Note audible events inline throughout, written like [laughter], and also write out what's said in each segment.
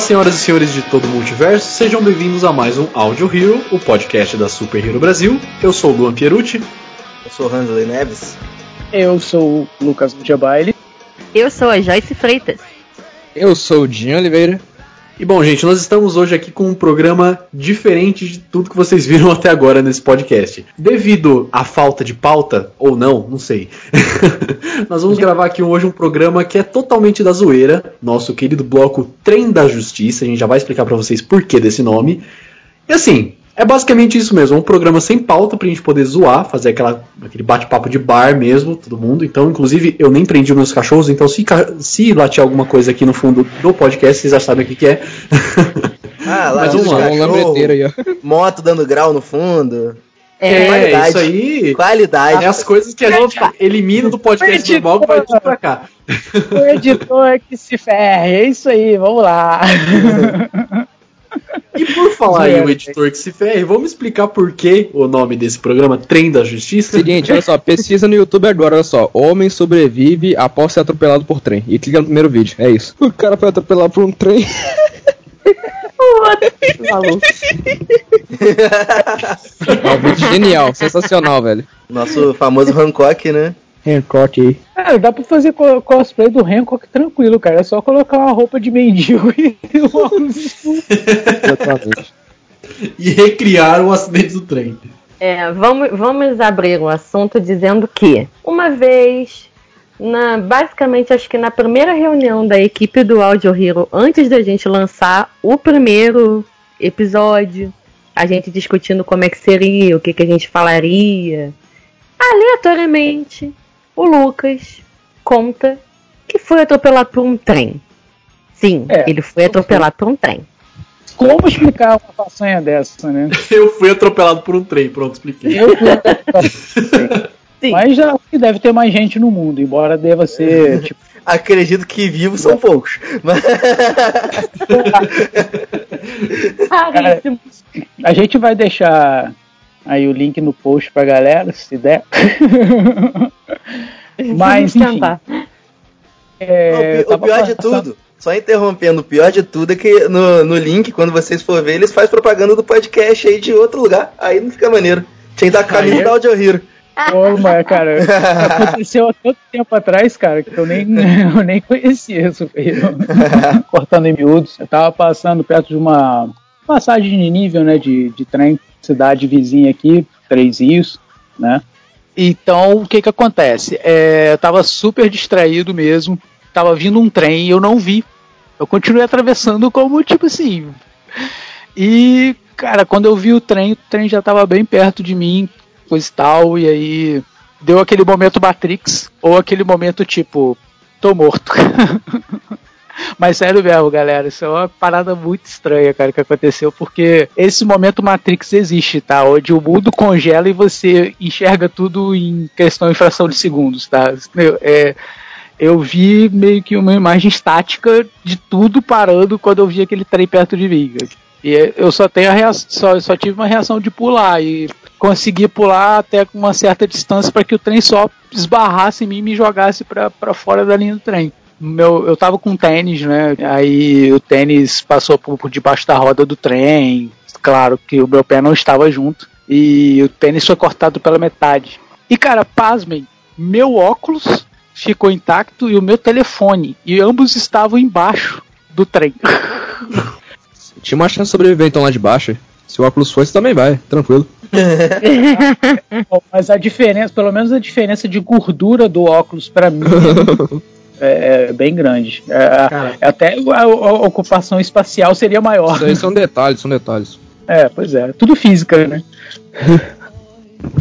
Senhoras e senhores de todo o multiverso, sejam bem-vindos a mais um Audio Hero, o podcast da Super Hero Brasil. Eu sou o Luan Pierucci. Eu sou o Hansley Neves. Eu sou o Lucas Mujabaile. Eu sou a Joyce Freitas. Eu sou o Dinho Oliveira. E bom, gente, nós estamos hoje aqui com um programa diferente de tudo que vocês viram [laughs] até agora nesse podcast. Devido à falta de pauta, ou não, não sei. [laughs] nós vamos gravar aqui hoje um programa que é totalmente da zoeira, nosso querido bloco Trem da Justiça. A gente já vai explicar para vocês por que desse nome. E assim, é basicamente isso mesmo, é um programa sem pauta pra gente poder zoar, fazer aquela, aquele bate-papo de bar mesmo, todo mundo. Então, inclusive, eu nem prendi os meus cachorros, então se, se latir alguma coisa aqui no fundo do podcast, vocês já sabem o que, que é. Ah, lá [laughs] Mas vamos lá, um lambreteiro aí, ó. Moto dando grau no fundo. É, qualidade. isso aí. Qualidade. É as coisas que a gente elimina do podcast normal que vai tudo pra cá. O editor que se ferre, é isso aí, vamos lá. [laughs] E por falar em o editor que se ferre, vamos explicar por que o nome desse programa, Trem da Justiça? Seguinte, olha só, pesquisa no YouTube agora, olha só. Homem sobrevive após ser atropelado por trem. E clica no primeiro vídeo, é isso. O cara foi atropelado por um trem. Maluco. [laughs] É um vídeo genial, sensacional, velho. Nosso famoso Hancock, né? Hancock aí. Cara, dá pra fazer co- cosplay do Hancock tranquilo, cara. É só colocar uma roupa de mendigo [laughs] e um. Exatamente. E recriar o acidente do trem. É, vamos, vamos abrir o assunto dizendo que, uma vez, na, basicamente acho que na primeira reunião da equipe do Audio Hero, antes da gente lançar o primeiro episódio, a gente discutindo como é que seria, o que, que a gente falaria, aleatoriamente, o Lucas conta que foi atropelado por um trem. Sim, É, ele foi atropelado por um trem. Como explicar uma façanha dessa, né? [laughs] Eu fui atropelado por um trem, pronto, expliquei. Eu fui- [laughs] Mas já acho que deve ter mais gente no mundo, embora deva ser, [laughs] tipo, Acredito que vivos são poucos. Mas... A gente vai deixar aí o link no post pra galera, se der. Mas, enfim, tentar. é, o, pior de tudo, só interrompendo, o pior de tudo é que no, no link, quando vocês for ver, eles fazem propaganda do podcast aí de outro lugar. Aí não fica maneiro. Tinha que dar caminho da Audio Hero. Pô, mas, cara, aconteceu há tanto tempo atrás, cara, que eu nem, [laughs] eu nem conhecia isso. [laughs] Cortando em miúdos. Eu tava passando perto de uma passagem de nível, né, de, de trem, cidade vizinha aqui, Três Rios, né? Então, o que que acontece? É, eu tava super distraído mesmo, tava vindo um trem e eu não vi. Eu continuei atravessando como, tipo assim... E, cara, quando eu vi o trem, o trem já tava bem perto de mim, coisa e tal, e aí deu aquele momento Matrix, ou aquele momento tipo, tô morto. [laughs] Mas sério mesmo, galera, isso é uma parada muito estranha, cara, que aconteceu, porque esse momento Matrix existe, tá? Onde o mundo congela e você enxerga tudo em questão de fração de segundos, tá? É, eu vi meio que uma imagem estática de tudo parando quando eu vi aquele trem perto de mim. E eu só tenho a reação, só, só tive uma reação de pular e consegui pular até com uma certa distância para que o trem só esbarrasse em mim e me jogasse para fora da linha do trem. Meu, eu tava com tênis, né? Aí o tênis passou por, por debaixo da roda do trem. Claro que o meu pé não estava junto. E o tênis foi cortado pela metade. E cara, pasmem, meu óculos ficou intacto e o meu telefone. E ambos estavam embaixo do trem. [laughs] Tinha uma chance de sobreviver então lá de baixo. Se o óculos foi, você também vai, tranquilo. Bom, [laughs] Mas a diferença, pelo menos a diferença de gordura do óculos pra mim [laughs] é, é bem grande. É, Cara. é até a, a ocupação espacial seria maior. Isso aí são detalhes, são detalhes. [laughs] É, pois é. Tudo física, né?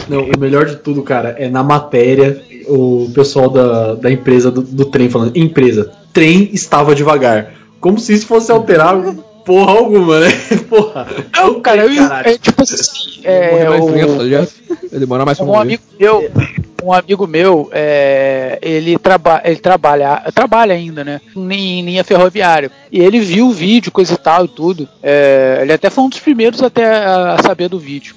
Não, o melhor de tudo, cara, é na matéria o pessoal da, da empresa do, do trem falando, empresa, trem estava devagar. Como se isso fosse alterar porra alguma, né? [laughs] Porra. Não, cara, eu, é, tipo assim, é, mais o- lento, tá ligado? Ele demora mais pra um amigo meu, um amigo meu, é, ele, traba, ele trabalha, trabalha ainda, né? Em linha ferroviária. E ele viu o vídeo, coisa e tal e tudo. É, ele até foi um dos primeiros até a, a saber do vídeo.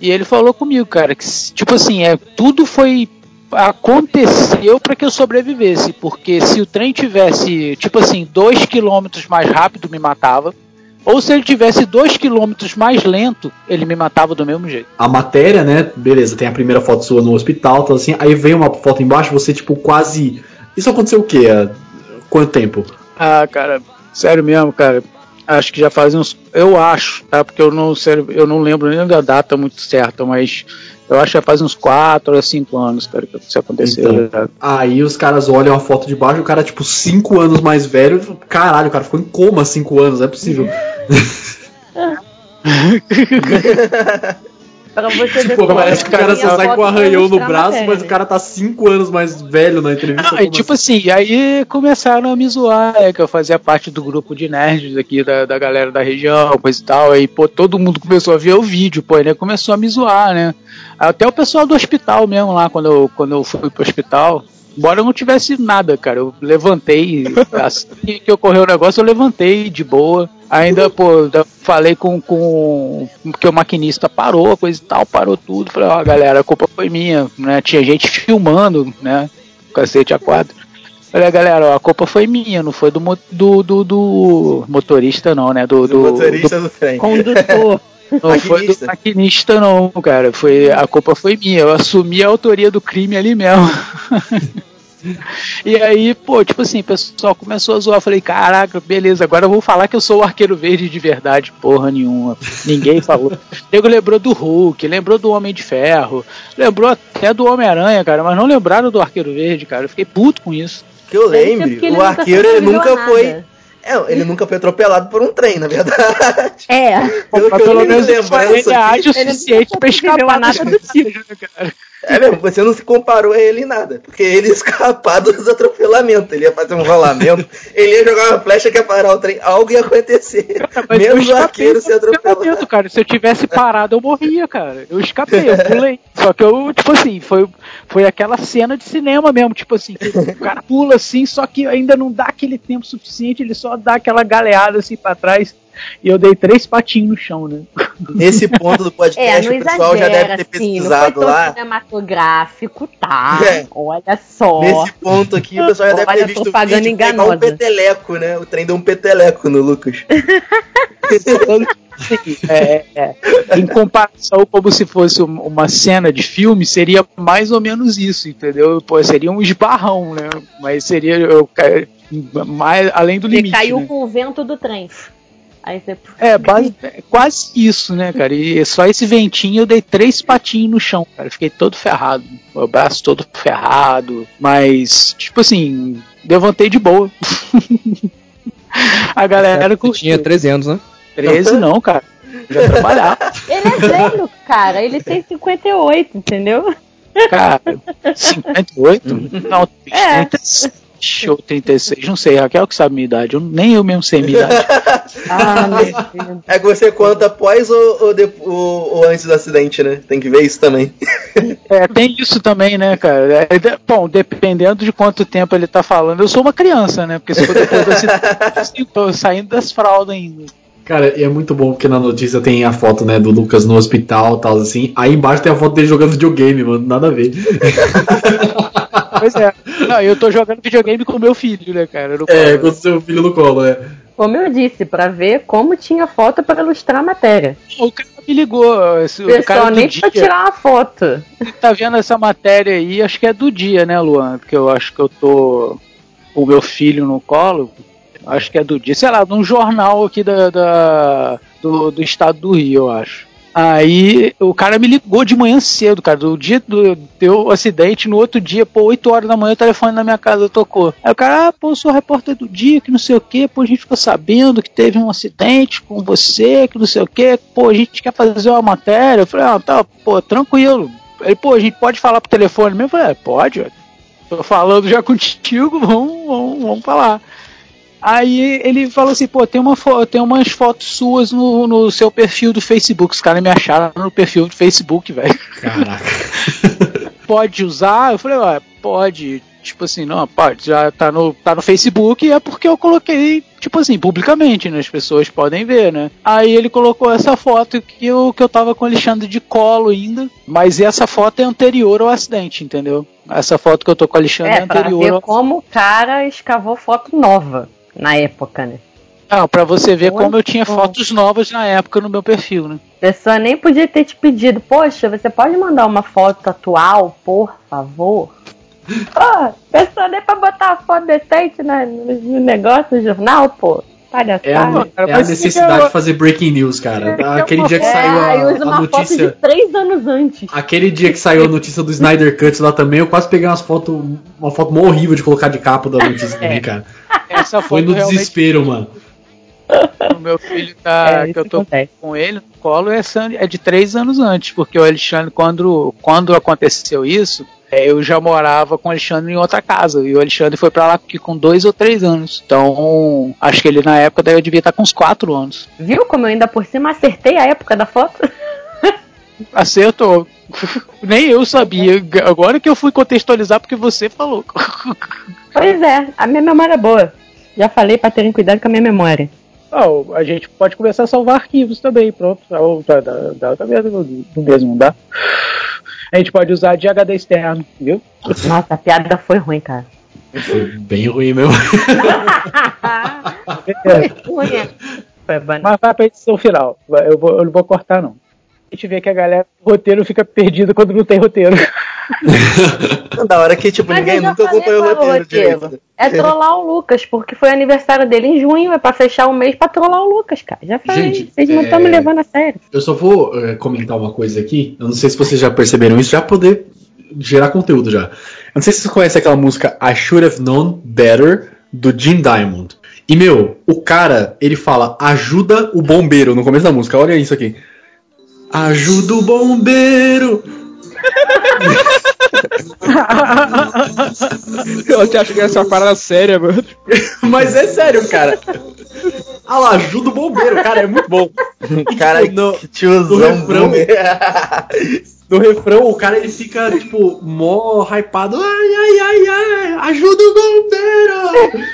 E ele falou comigo, cara, que tipo assim, é, tudo foi aconteceu para que eu sobrevivesse, porque se o trem tivesse, tipo assim, dois quilômetros mais rápido me matava, ou se ele tivesse dois quilômetros mais lento, ele me matava do mesmo jeito. A matéria, né? Beleza, tem a primeira foto sua no hospital, tal assim. Aí vem uma foto embaixo, você, tipo, quase. Isso aconteceu o quê? Há Quanto tempo? Ah, cara, sério mesmo, cara. Acho que já faz uns. Eu acho, tá? Porque eu não, sério, eu não lembro nem da data muito certa, mas eu acho que já faz uns 4 a 5 anos, cara, que isso aconteceu. Então. já. Aí os caras olham a foto de baixo, o cara, tipo, 5 anos mais velho. e falam, Caralho, o cara ficou em coma 5 anos, não é possível. [laughs] [laughs] Pra você Tipo, parece que o cara só sai com um arranhão no braço, mas o cara tá 5 anos mais velho na entrevista. Não, e tipo assim, aí começaram a me zoar, é, que eu fazia parte do grupo de nerds aqui da, da galera da região, coisa e tal, aí, pô, todo mundo começou a ver o vídeo, pô, né, começou a me zoar, né, até o pessoal do hospital mesmo lá, quando eu, quando eu fui pro hospital, embora eu não tivesse nada, cara, eu levantei, assim que ocorreu o negócio, eu levantei de boa, ainda, pô, ainda falei com, com, que o maquinista parou, coisa e tal, parou tudo, falei, ó, galera, a culpa foi minha, né, tinha gente filmando, né, cacete a quatro. Olha, galera, ó, a culpa foi minha, não foi do, do, do, do motorista, não, né? Do, Do do, motorista do trem. Condutor. do- [laughs] não foi do Maquinista. maquinista, não, cara. Foi, a culpa foi minha. Eu assumi a autoria do crime ali mesmo. [laughs] e aí, pô, tipo assim, o pessoal começou a zoar. Eu falei, caraca, beleza, agora eu vou falar que eu sou o arqueiro verde de verdade. Porra nenhuma. Ninguém falou. O [laughs] nego lembrou do Hulk, lembrou do Homem de Ferro, lembrou até do Homem-Aranha, cara, mas não lembraram do arqueiro verde, cara. Eu fiquei puto com isso. Que eu lembre, ele o arqueiro ele nunca a foi. nada. É, ele nunca foi atropelado por um trem, na verdade. É. Pelo Mas pelo me menos ele lembrança aqui, ágil o Ele suficiente pra escapar nada do né, cara? É mesmo, você não se comparou a ele em nada. Porque ele ia escapar dos atropelamentos. Ele ia fazer um rolamento, [laughs] ele ia jogar uma flecha que ia parar o trem. Algo ia acontecer. [laughs] Mas eu Menos o arqueiro do ser atropelado. atropelado, cara. Se eu tivesse parado, eu morria, cara. Eu escapei, eu [laughs] pulei. Só que eu, tipo assim, foi, foi aquela cena de cinema mesmo, tipo assim, que o cara pula assim, só que ainda não dá aquele tempo suficiente, ele só dá aquela galeada assim pra trás. E eu dei três patinhos no chão, né? Nesse ponto do [laughs] É, podcast, não o pessoal já exagera, deve ter assim, não foi pesquisado tão lá. cinematográfico, tá? É. Olha só. Nesse ponto aqui, o pessoal já deve Olha ter visto o propaganda vídeo é igual um enganosa. peteleco, né? O trem deu um peteleco no Lucas. [laughs] É, é, em comparação, como se fosse um- uma cena de filme, seria mais ou menos isso, entendeu? Pô, seria um esbarrão, né? Mas seria eu, mais, além do limite. caiu né? com o vento do trem. Aí você. É, base- é quase isso, né, cara? E só esse ventinho eu dei três patinhos no chão, cara. Fiquei todo ferrado. O braço todo ferrado. Mas, tipo assim, levantei de boa. [laughs] A galera curtiu. tinha 13 anos, né? 13 não, cara. Já trabalhava. Ele é velho, cara. Ele tem 58, entendeu? Cara, 58? [laughs] Não, É. 36 ou 36, não sei. Raquel que sabe minha idade. Eu, nem eu mesmo sei minha idade. [laughs] Ah. É que você conta após ou, ou, de- ou- ou antes do acidente, né? Tem que ver isso também. [laughs] É, tem isso também, né, cara? É, de- bom, dependendo de quanto tempo ele tá falando, eu sou uma criança, né? Porque se for depois do acidente, eu tô saindo das fraldas ainda. Cara, e é muito bom porque na notícia tem a foto, né, do Lucas no hospital e tal, assim. Aí embaixo tem a foto dele jogando videogame, mano. Nada a ver. [laughs] Pois é. Não, eu tô jogando videogame com o meu filho, né, cara? No É, colo. com o seu filho no colo, é. como eu disse, pra ver como tinha foto pra ilustrar a matéria. O cara me ligou. esse- O o cara nem dia, pra tirar uma foto. Você tá vendo essa matéria aí, acho que é do dia, né, Luan? Porque eu acho que eu tô com o meu filho no colo. Acho que é do dia, sei lá, de um jornal aqui da, da- do, do estado do Rio, eu acho. Aí o cara me ligou de manhã cedo, cara. Do dia do deu acidente, no outro dia, pô, 8 horas da manhã, o telefone na minha casa tocou. Aí o cara, ah, pô, eu sou repórter do dia, que não sei o que, pô, a gente ficou sabendo que teve um acidente com você, que não sei o que, pô, a gente quer fazer uma matéria. Eu falei, ah, tá, pô, tranquilo. Ele, pô, a gente pode falar pro telefone mesmo? Eu falei, é, pode, tô falando já [laughs] contigo, vamos, vamos, vamos falar. Aí ele falou assim, pô, tem, uma fo- tem umas fotos suas no, no seu perfil do Facebook. Os caras me acharam no perfil do Facebook, velho. Caraca. [laughs] Pode usar? Eu falei, ué, pode. Tipo assim, não, pode, já tá no, tá no Facebook e é porque eu coloquei, tipo assim, publicamente, né? As pessoas podem ver, né? Aí ele colocou essa foto que eu, que eu tava com o Alexandre de colo ainda, mas essa foto é anterior ao acidente, entendeu? Essa foto que eu tô com o Alexandre é, É, pra anterior ver ao como o cara escavou foto nova na época, né? Não, pra você ver Muito como eu tinha bom. fotos novas na época no meu perfil, né? A pessoa nem podia ter te pedido, poxa, você pode mandar uma foto atual, por favor? [laughs] Pô, a pessoa nem pra botar uma foto decente no, no negócio, no jornal, pô. Palhaçada. É a, cara, é a necessidade de fazer breaking news, cara. É, Aquele é dia que uma- saiu a, a uma foto de notícia. três anos antes. Aquele dia que saiu a notícia do Snyder Cut lá também, eu quase peguei umas fotos, uma foto mó horrível de colocar de capa da notícia [laughs] também, cara. Essa Foi no realmente desespero, mano. o meu filho tá. [laughs] É, que eu tô acontece. com ele no colo é, é de três anos antes, porque o Alexandre, quando, quando aconteceu isso, é, eu já morava com o Alexandre em outra casa. E o Alexandre foi pra lá com dois ou três anos. Então, acho que ele na época daí eu devia estar com uns quatro anos. Viu como eu ainda por cima acertei a época da foto? [laughs] Acertou. [laughs] Nem eu sabia. Agora que eu fui contextualizar porque você falou. [laughs] Pois é, a minha memória é boa. Já falei pra terem cuidado com a minha memória. Oh, a gente pode começar a salvar arquivos também, pronto. Ou Dá, dá, dá, dá do mesmo, não dá? A gente pode usar de HD externo, viu? Nossa, a piada foi ruim, cara. Foi bem ruim mesmo. [laughs] foi ruim. é. Mas vai pra edição final. Eu, vou, eu não vou cortar, não. A gente vê que a galera, o roteiro fica perdido quando não tem roteiro. [laughs] Da hora que, tipo, Mas ninguém nunca acompanhou o é roteiro roteiro. direito. É trollar o Lucas, porque foi aniversário dele em junho, é pra fechar o mês pra trollar o Lucas, cara. Já falei, Gente, vocês não é- estão me levando a sério. Eu só vou eh, comentar uma coisa aqui. Eu não sei se vocês já perceberam isso, já poder gerar conteúdo já. Eu não sei se vocês conhecem aquela música I Should Have Known Better do Jim Diamond. E meu, o cara, ele fala ajuda o bombeiro no começo da música. Olha isso aqui. Ajuda o bombeiro. Eu te acho que essa é uma parada séria, mano. [laughs] Mas é sério, cara. Ah lá, ajuda o bombeiro, cara, é muito bom. [laughs] Cara, tipo, no- que tiozão no refrão. [laughs] No refrão, o cara ele fica, tipo, mó hypado. Ai, ai, ai, ai, ajuda o bombeiro!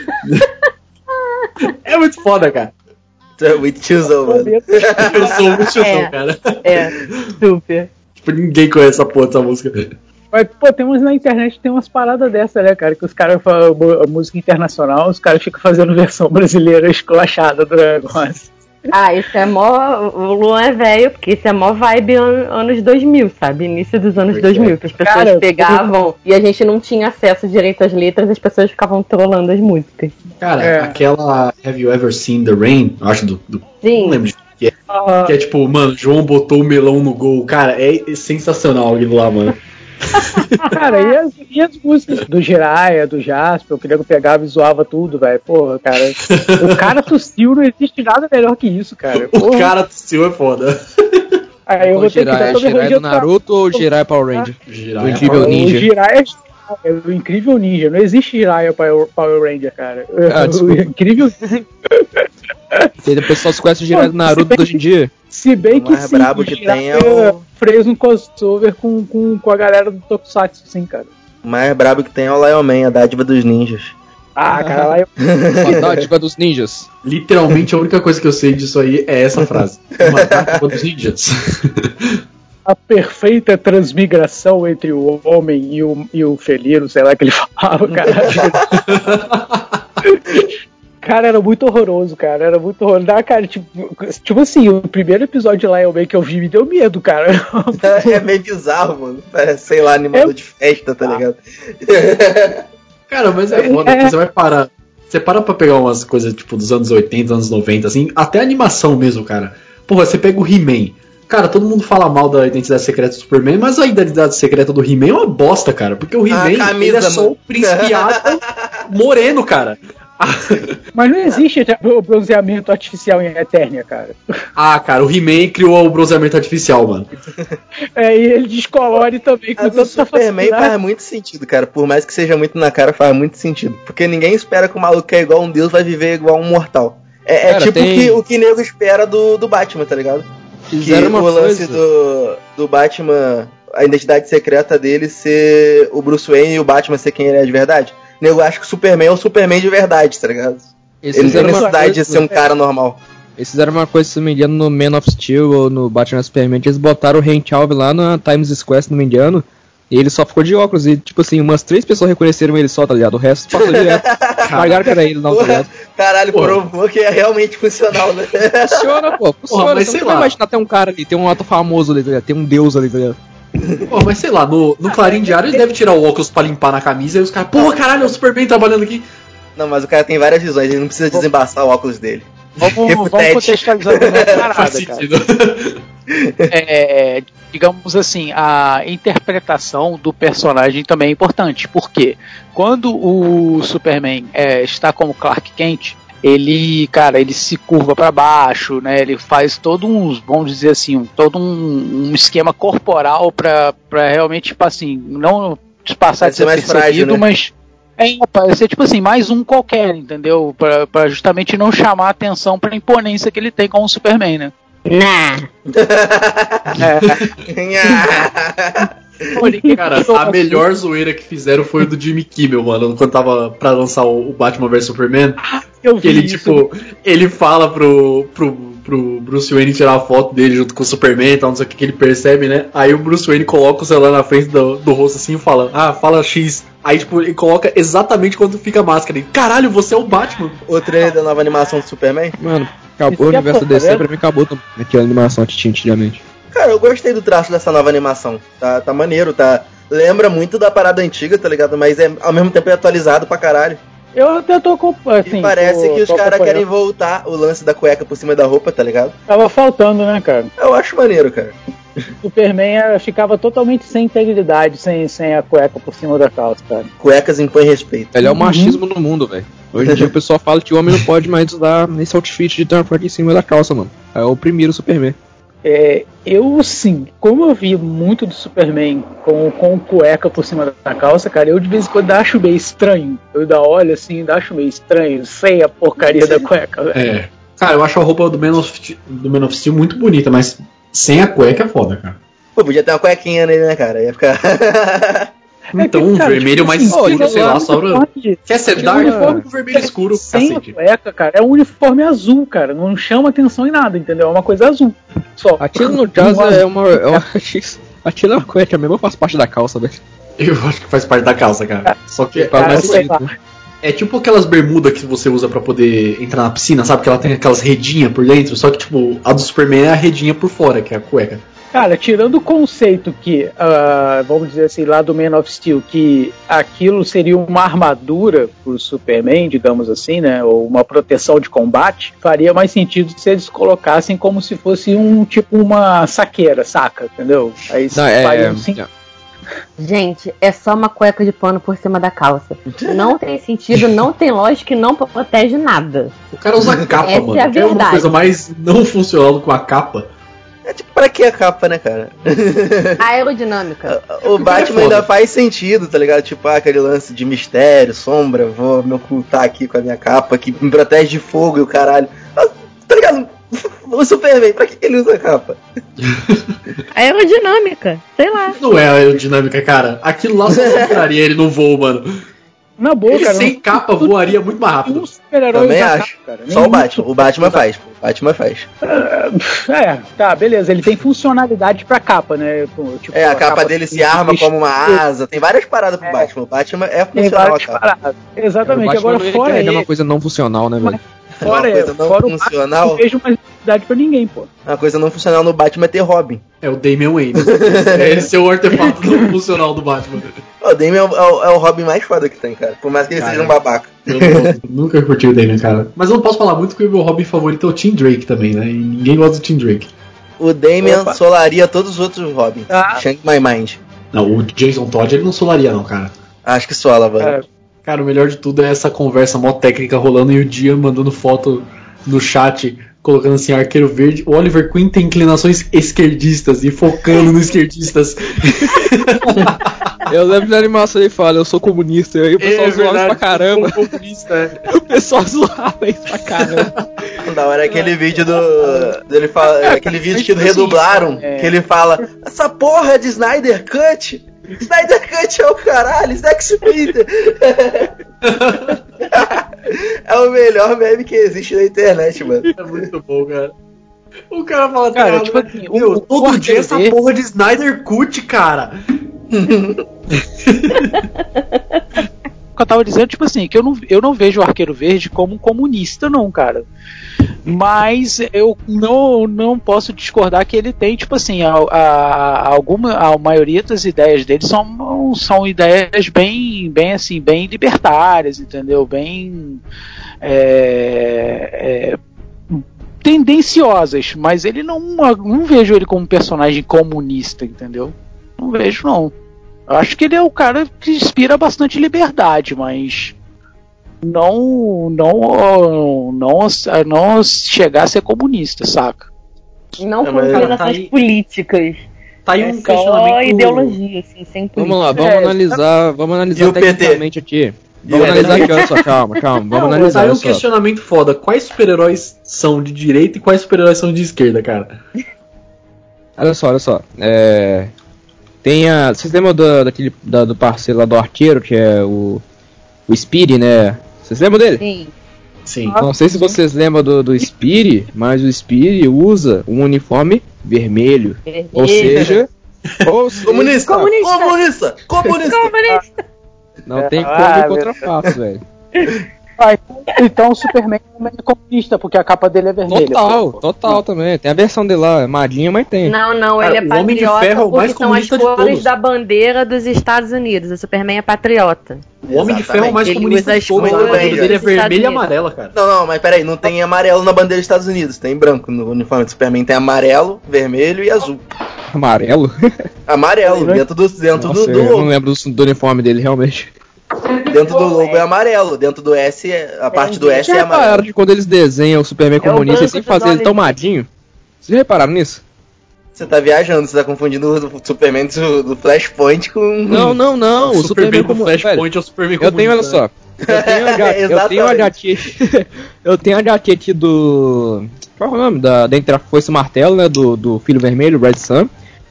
é muito foda, cara. Tu é muito tiozão, mano. Eu sou muito chutão, É. cara. É, super. Tipo, ninguém conhece essa porra dessa música. Mas, pô, tem uns na internet, tem umas paradas dessa, né, cara? Que os caras falam música internacional, os caras ficam fazendo versão brasileira esculachada do negócio. Ah, isso é mó. O Luan é velho, porque isso é mó vibe an- anos 2000, sabe? Início dos anos Pois é. 2000, que as pessoas Cara, pegavam e a gente não tinha acesso direito às letras, as pessoas ficavam trolando as músicas. Cara, É. aquela Have You Ever Seen the Rain? Eu acho do. do- Sim. não lembro de que é. Ah, Que é tipo, mano, João botou o melão no gol. Cara, é sensacional aquilo lá, mano. [laughs] cara, e as, e as músicas do Jiraya, do Jasper, que o nego pegava e zoava tudo, velho. Porra, cara. O cara tossiu, não existe nada melhor que isso, cara. O Porra. cara tossiu é foda. Aí eu Qual vou ter que Jiraiya? dar É todo Jiraiya do Naruto ou Jiraiya Power Ranger? O é incrível ninja. O Jiraiya é o incrível ninja. Não existe Jiraiya Power, Power Ranger, cara. Ah, o desculpa. incrível E o pessoal se conhece o Jiraiya do Naruto hoje em dia. Se bem O que mais sim, brabo o que tem é o- fez um crossover com, com, com a galera do Tokusatsu, sim, cara. O mais brabo que tem é o Lion Man, a dádiva dos ninjas. Ah, cara, lá eu... Uma dádiva dos ninjas. Literalmente a única coisa que eu sei disso aí é essa frase. [laughs] Uma dádiva dos ninjas. [laughs] a perfeita transmigração entre o homem e o, e o felino, sei lá que ele [laughs] falava, caralho. Cara, era muito horroroso, cara. Era muito horroroso. Dá, cara, tipo, tipo assim, o primeiro episódio de Lion Man que eu vi me deu medo, cara. É meio bizarro, mano. Parece, sei lá, animador É- de festa, tá ligado? Cara, mas é foda, porque você vai parar. Você para pra pegar umas coisas tipo dos anos 80, anos 90, assim, até animação mesmo, cara. Porra, você pega o He-Man. Cara, todo mundo fala mal da identidade secreta do Superman, mas a identidade secreta do He-Man é uma bosta, cara. Porque o He-Man camisa, ele é só mano. o príncipe Adam moreno, cara. [laughs] Mas não existe o bronzeamento artificial em Eternia, cara. Ah, cara, o He-Man criou o bronzeamento artificial, mano. [laughs] É, e ele descolore também com tanta Superman faz muito sentido, cara. Por mais que seja muito na cara, faz muito sentido. Porque ninguém espera que o maluco que é igual um deus vai viver igual um mortal. É, é Cara, tipo tem- o que o que nego espera do, do Batman, tá ligado? Que Fizeram uma o lance coisa. do, do Batman, a identidade secreta dele ser o Bruce Wayne e o Batman ser quem ele é de verdade. Nego acha que o Superman é o Superman de verdade, tá ligado? Eles Ele não tem necessidade de ser um cara normal. eles fizeram uma coisa, se não me engano, no Man of Steel ou no Batman Superman. Eles botaram o Hank Alvin lá na Times Square, se não me engano. E ele só ficou de óculos. E, tipo assim, umas três pessoas reconheceram ele só, tá ligado? O resto passou [laughs] direto. Largaram que era ele, não, tá ligado? Caralho, provou que é realmente funcional, né? Funciona, pô. Funciona. Porra, mas Você sei não vai lá. imaginar tem um cara ali, tem um ato famoso ali, tá ligado? Tem um deus ali, tá ligado? Pô, mas sei lá, no, no Clarim Diário eles devem tirar o óculos pra limpar na camisa e os caras, porra, caralho, é o Superman trabalhando aqui. Não, mas o cara tem várias visões, ele não precisa desembaçar o óculos dele. Vamos, vamos contextualizar [laughs] Faz parada, cara. [laughs] é, digamos assim, a interpretação do personagem também é importante, porque quando o Superman é, está como Clark Kent, ele, cara, ele se curva para baixo, né? Ele faz todo uns, vamos dizer assim, um- todo um, um esquema corporal para realmente, tipo assim, não passar de Parecer mais frágil, né? mas é, parecer tipo assim, mais um qualquer, entendeu? Pra justamente não chamar atenção pra imponência que ele tem como Superman, né? Nah. [laughs] Cara, a melhor zoeira que fizeram foi o do Jimmy Kimmel, mano, quando tava pra lançar o o Batman vs Superman. eu Que ele, vi isso. tipo, ele fala pro, pro, pro Bruce Wayne tirar a foto dele junto com o Superman e tal, não sei o que, que ele percebe, né? Aí o Bruce Wayne coloca o celular na frente do, do rosto assim e fala, ah, fala X. Aí, tipo, ele coloca exatamente quando fica a máscara. Ele, Caralho, você é o Batman. O trailer da nova animação do Superman? Mano, acabou o é universo DC, né? pra mim acabou. Aquela animação que tinha antigamente. Cara, eu gostei do traço dessa nova animação. Tá, tá maneiro, tá. Lembra muito da parada antiga, tá ligado? Mas é, ao mesmo tempo é atualizado pra caralho. Eu até tô com. Assim, e parece tô- que os caras querem voltar o lance da cueca por cima da roupa, tá ligado? Tava faltando, né, cara? Eu acho maneiro, cara. Superman ficava totalmente sem integridade, sem, sem a cueca por cima da calça, cara. Cuecas impõem respeito. Ele é o Uhum. machismo no mundo, velho. Hoje em dia o pessoal fala que o homem não pode mais usar esse outfit de transporte em cima da calça, mano. É o primeiro Superman. É, eu, sim, como eu vi muito do Superman com, com cueca por cima da calça, cara, eu de vez em quando acho meio estranho. Eu ainda olho assim, ainda acho meio estranho, sem a porcaria da cueca, velho. É. Cara, eu acho a roupa do Man of, do Man of Steel muito bonita, mas sem a cueca é foda, cara. Pô, podia ter uma cuequinha nele, né, cara? Ia ficar. [laughs] Então, É que, um cara, vermelho tipo mais assim, escuro, fica sei lá, só Quer ser dark? uniforme Com vermelho escuro, Sem a cacete. cueca, cara, é um uniforme azul, cara. Não chama atenção em nada, entendeu? É uma coisa azul. Só. Aquilo no [laughs] jazz Um é uma. É uma [laughs] aquilo é uma cueca mesmo, faz parte da calça, velho. Eu acho que faz parte da calça, cara. Só que Faz cara, né? é tipo aquelas bermudas que você usa pra poder entrar na piscina, sabe? Que ela tem aquelas redinhas por dentro. Só que, tipo, a do Superman é a redinha por fora, que é a cueca. Cara, tirando o conceito que, ah, vamos dizer assim, lá do Man of Steel, que aquilo seria uma armadura pro Superman, digamos assim, né? Ou uma proteção de combate, faria mais sentido se eles colocassem como se fosse um tipo uma saqueira, saca? Entendeu? Aí Não, é. faria um sim- Gente, é só uma cueca de pano por cima da calça. Não tem sentido, não tem lógica e não protege nada. O cara usa [laughs] capa, Essa mano. é a que é uma verdade. coisa mais não funcional do que a capa. Pra que a capa, né, cara? [laughs] Aerodinâmica. O Batman é foda. ainda faz sentido, tá ligado? Tipo, ah, aquele lance de mistério, sombra, vou me ocultar aqui com a minha capa que me protege de fogo e o caralho. Ah, Tá ligado? [laughs] O Superman, pra que que ele usa a capa? [laughs] Aerodinâmica, sei lá. Não é aerodinâmica, cara. Aquilo lá só ele no voo, mano. Na boa, Ele cara. sem capa voaria muito mais Um rápido. super-herói Também acho. capa, cara. Só o Batman. O Batman faz. O Batman faz. É, tá, beleza. Ele tem funcionalidade pra capa, né? Tipo, É, a capa dele se arma como uma asa. Tem várias paradas pro É. Batman. O Batman é funcional. Exatamente. O Batman Agora, fora ele, uma coisa não funcional, né, velho? fora, uma coisa não fora o Batman, funcional. não vejo mais necessidade pra ninguém, pô. Uma coisa não funcional no Batman é ter Robin. É o Damian Wayne. [laughs] Esse é o artefato [laughs] não funcional do Batman. O Damian é o, é o- é o Robin mais foda que tem, cara. Por mais que ele Cara. seja um babaca. Eu não- [laughs] nunca curti o Damian, cara. Mas eu não posso falar muito porque o meu hobby favorito é o Tim Drake também, né? E ninguém gosta do Tim Drake. O Damian Opa. solaria todos os outros Robins. Ah. Shank My Mind. Não, o Jason Todd ele não solaria, não, cara. Acho que sola, velho. Cara, Cara, o melhor de tudo é essa conversa mó técnica rolando e o Dia mandando foto no chat, colocando assim, arqueiro verde. O Oliver Queen tem inclinações esquerdistas e focando nos esquerdistas. [laughs] Eu lembro da animação ele fala, eu sou comunista, e aí [laughs] o pessoal zoava isso pra caramba. sou comunista, é. O pessoal zoava isso pra caramba. Da hora é aquele vídeo do. dele fala, é aquele vídeo que redublaram. é. Que ele fala: Essa porra de Snyder Cut! Snyder Cut é o caralho, Zack Snyder! [laughs] é o melhor meme que existe na internet, mano. É muito bom, cara. O cara fala, Cara, cara, tipo assim, o- meu, o todo dia essa porra de Snyder Cut, cara. [laughs] que eu tava dizendo, tipo assim, que eu não, eu não vejo o Arqueiro Verde como um comunista, não, cara. Mas eu não, não posso discordar que ele tem, tipo assim, a, a- alguma, a maioria das ideias dele são, são ideias bem, bem assim, bem libertárias, entendeu? Bem é, é, tendenciosas, mas ele não, não vejo ele como um personagem comunista, entendeu? Não vejo não. Eu acho que ele é o cara que inspira bastante liberdade, mas não não não não chegar a ser comunista, saca? Não É, com mas- inclinações Tá aí- políticas. Tá aí é um só questionamento. ideologia, assim, sem política. Vamos lá, vamos É, analisar, vamos analisar o PT? tecnicamente aqui. Vamos analisar aqui, olha só, calma, calma. Vamos Não, mas analisar, aí olha um só. questionamento foda. Quais super-heróis são de direita e quais super-heróis são de esquerda, cara? Olha só, olha só. É... Tem a. Vocês lembram do, daquele, da- do parceiro lá do arqueiro, que é o. O Speedy, né? Vocês lembram dele? Sim. Sim. Não sei se vocês lembram do, do Speedy, mas o Speedy usa um uniforme vermelho. Ou seja. ou [laughs] seja, Comunista! Comunista. Comunista! Comunista! Comunista. Não tem Ah, como meu contra velho. [laughs] Ah, então o Superman também é comunista, porque a capa dele é vermelha. Total, pô. total também. Tem a versão dele lá, é madinha, mas tem. Não, não, Cara, ele é o Homem de patriota Ferro é o mais porque são as cores da bandeira dos Estados Unidos. O Superman é patriota. O Homem de Ferro é mais Ele comunista de todos. as A bandeira cores dele é dos Estados vermelha e Unidos. amarela, cara. Não, não, mas peraí, não tem amarelo na bandeira dos Estados Unidos, tem branco no uniforme do Superman, tem amarelo, vermelho e azul. Amarelo? [laughs] Amarelo, dentro do, dentro Nossa, do, do eu não lembro do, do uniforme dele, realmente. Dentro do logo é amarelo, dentro do S, é- a parte do S Vocês é repararam amarelo. que quando eles desenham o Superman É comunista, eles sempre dos fazem ele tomadinho? Vocês repararam nisso? Você tá viajando, você tá confundindo o Superman do, do Flashpoint com. Não, não, não. O, o Superman do como- Flashpoint é o Superman Eu tenho, olha comunista, né? só. Eu tenho, a [laughs] H- eu tenho a HQ. [laughs] eu tenho a HQ aqui do. Qual é o nome? Da, da Entre a Foice e o Martelo, né? Do, do Filho Vermelho, Red Sun.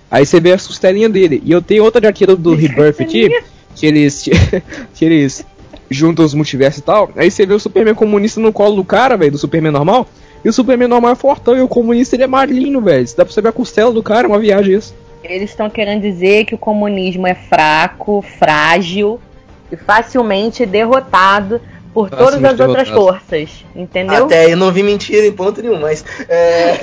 Aí você vê a costelinha dele. E eu tenho outra HQ do, do Rebirth aqui. Que eles. [laughs] que eles juntam os multiversos e tal. Aí você vê o Superman comunista no colo do cara, velho, do Superman normal. E o Superman normal é fortão e o comunista ele é magrinho, velho. Dá pra saber a costela do cara, é uma viagem isso. Eles estão querendo dizer que o comunismo é fraco, frágil e facilmente derrotado por todas as Facilmente outras derrotado. forças. Entendeu? Até aí não vi mentira em ponto nenhum, mas. É...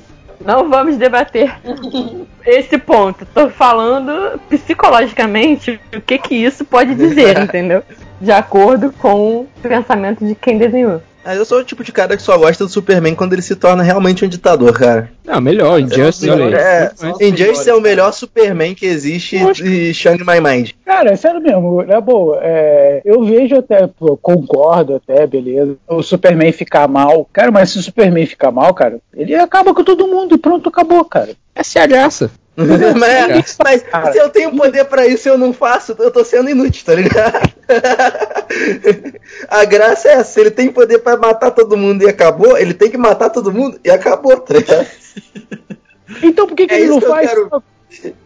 [laughs] Não vamos debater [laughs] esse ponto. Tô falando psicologicamente o que que isso pode dizer, [laughs] entendeu? De acordo com o pensamento de quem desenhou. Mas eu sou o tipo de cara que só gosta do Superman quando ele se torna realmente um ditador, cara. Ah, melhor, Injustice, olha aí. É, São as Injustice é o melhor Superman que existe e Shang My Mind. Cara, é sério mesmo, na boa, é, eu vejo até, pô, concordo até, beleza, o Superman ficar mal, cara, mas se o Superman ficar mal, cara, ele acaba com todo mundo e pronto, acabou, cara. Essa é a graça. Mas, mas Cara. se eu tenho poder pra isso e eu não faço, eu tô sendo inútil, tá ligado? [laughs] A graça é essa, se ele tem poder pra matar todo mundo e acabou, ele tem que matar todo mundo e acabou, tá ligado? Então por que, que É ele não que eu faz? quero.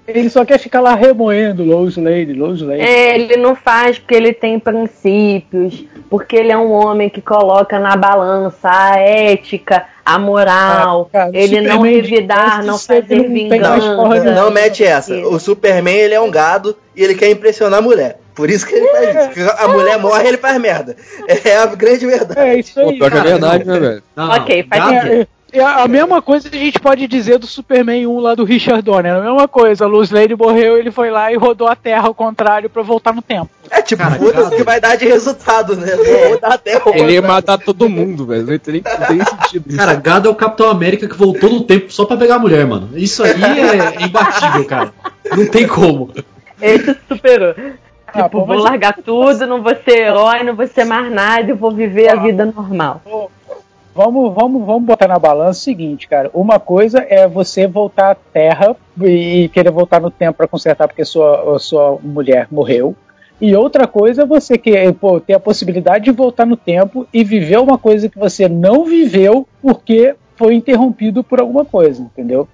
Ele só quer ficar lá remoendo Lois Lane, Lois Lane. É, ele não faz porque ele tem princípios, porque ele é um homem que coloca na balança a ética, a moral, Ah, cara, ele não Superman revidar, não fazer não porra vingança. Não mete essa. O Superman, ele é um gado e ele quer impressionar a mulher. Por isso que ele faz isso. A mulher morre ele faz merda. É a grande verdade. É isso Pô, aí. pior que é cara, verdade, não. né, velho? Não, Ok, faz gado- É, é a mesma coisa que a gente pode dizer do Superman 1 lá do Richard Donner. É a mesma coisa. A Luz Lane morreu, ele foi lá e rodou a Terra ao contrário pra voltar no tempo. É tipo, gado. que vai dar de resultado, né? Vou dar até o Ele ia matar todo mundo, velho. Não tem, não tem sentido. isso. Cara, Gado é o Capitão América que voltou no tempo só pra pegar a mulher, mano. Isso aí é [laughs] imbatível, cara. Não tem como. Esse superou. Ah, tipo, pô, vou mas- largar tudo, não vou ser herói, não vou ser mais nada e vou viver a vida normal. Vamos, vamos, vamos botar na balança o seguinte, cara. Uma coisa é você voltar à Terra e querer voltar no tempo pra consertar porque sua, a sua mulher morreu. E outra coisa é você que, pô, ter a possibilidade de voltar no tempo e viver uma coisa que você não viveu porque foi interrompido por alguma coisa, entendeu?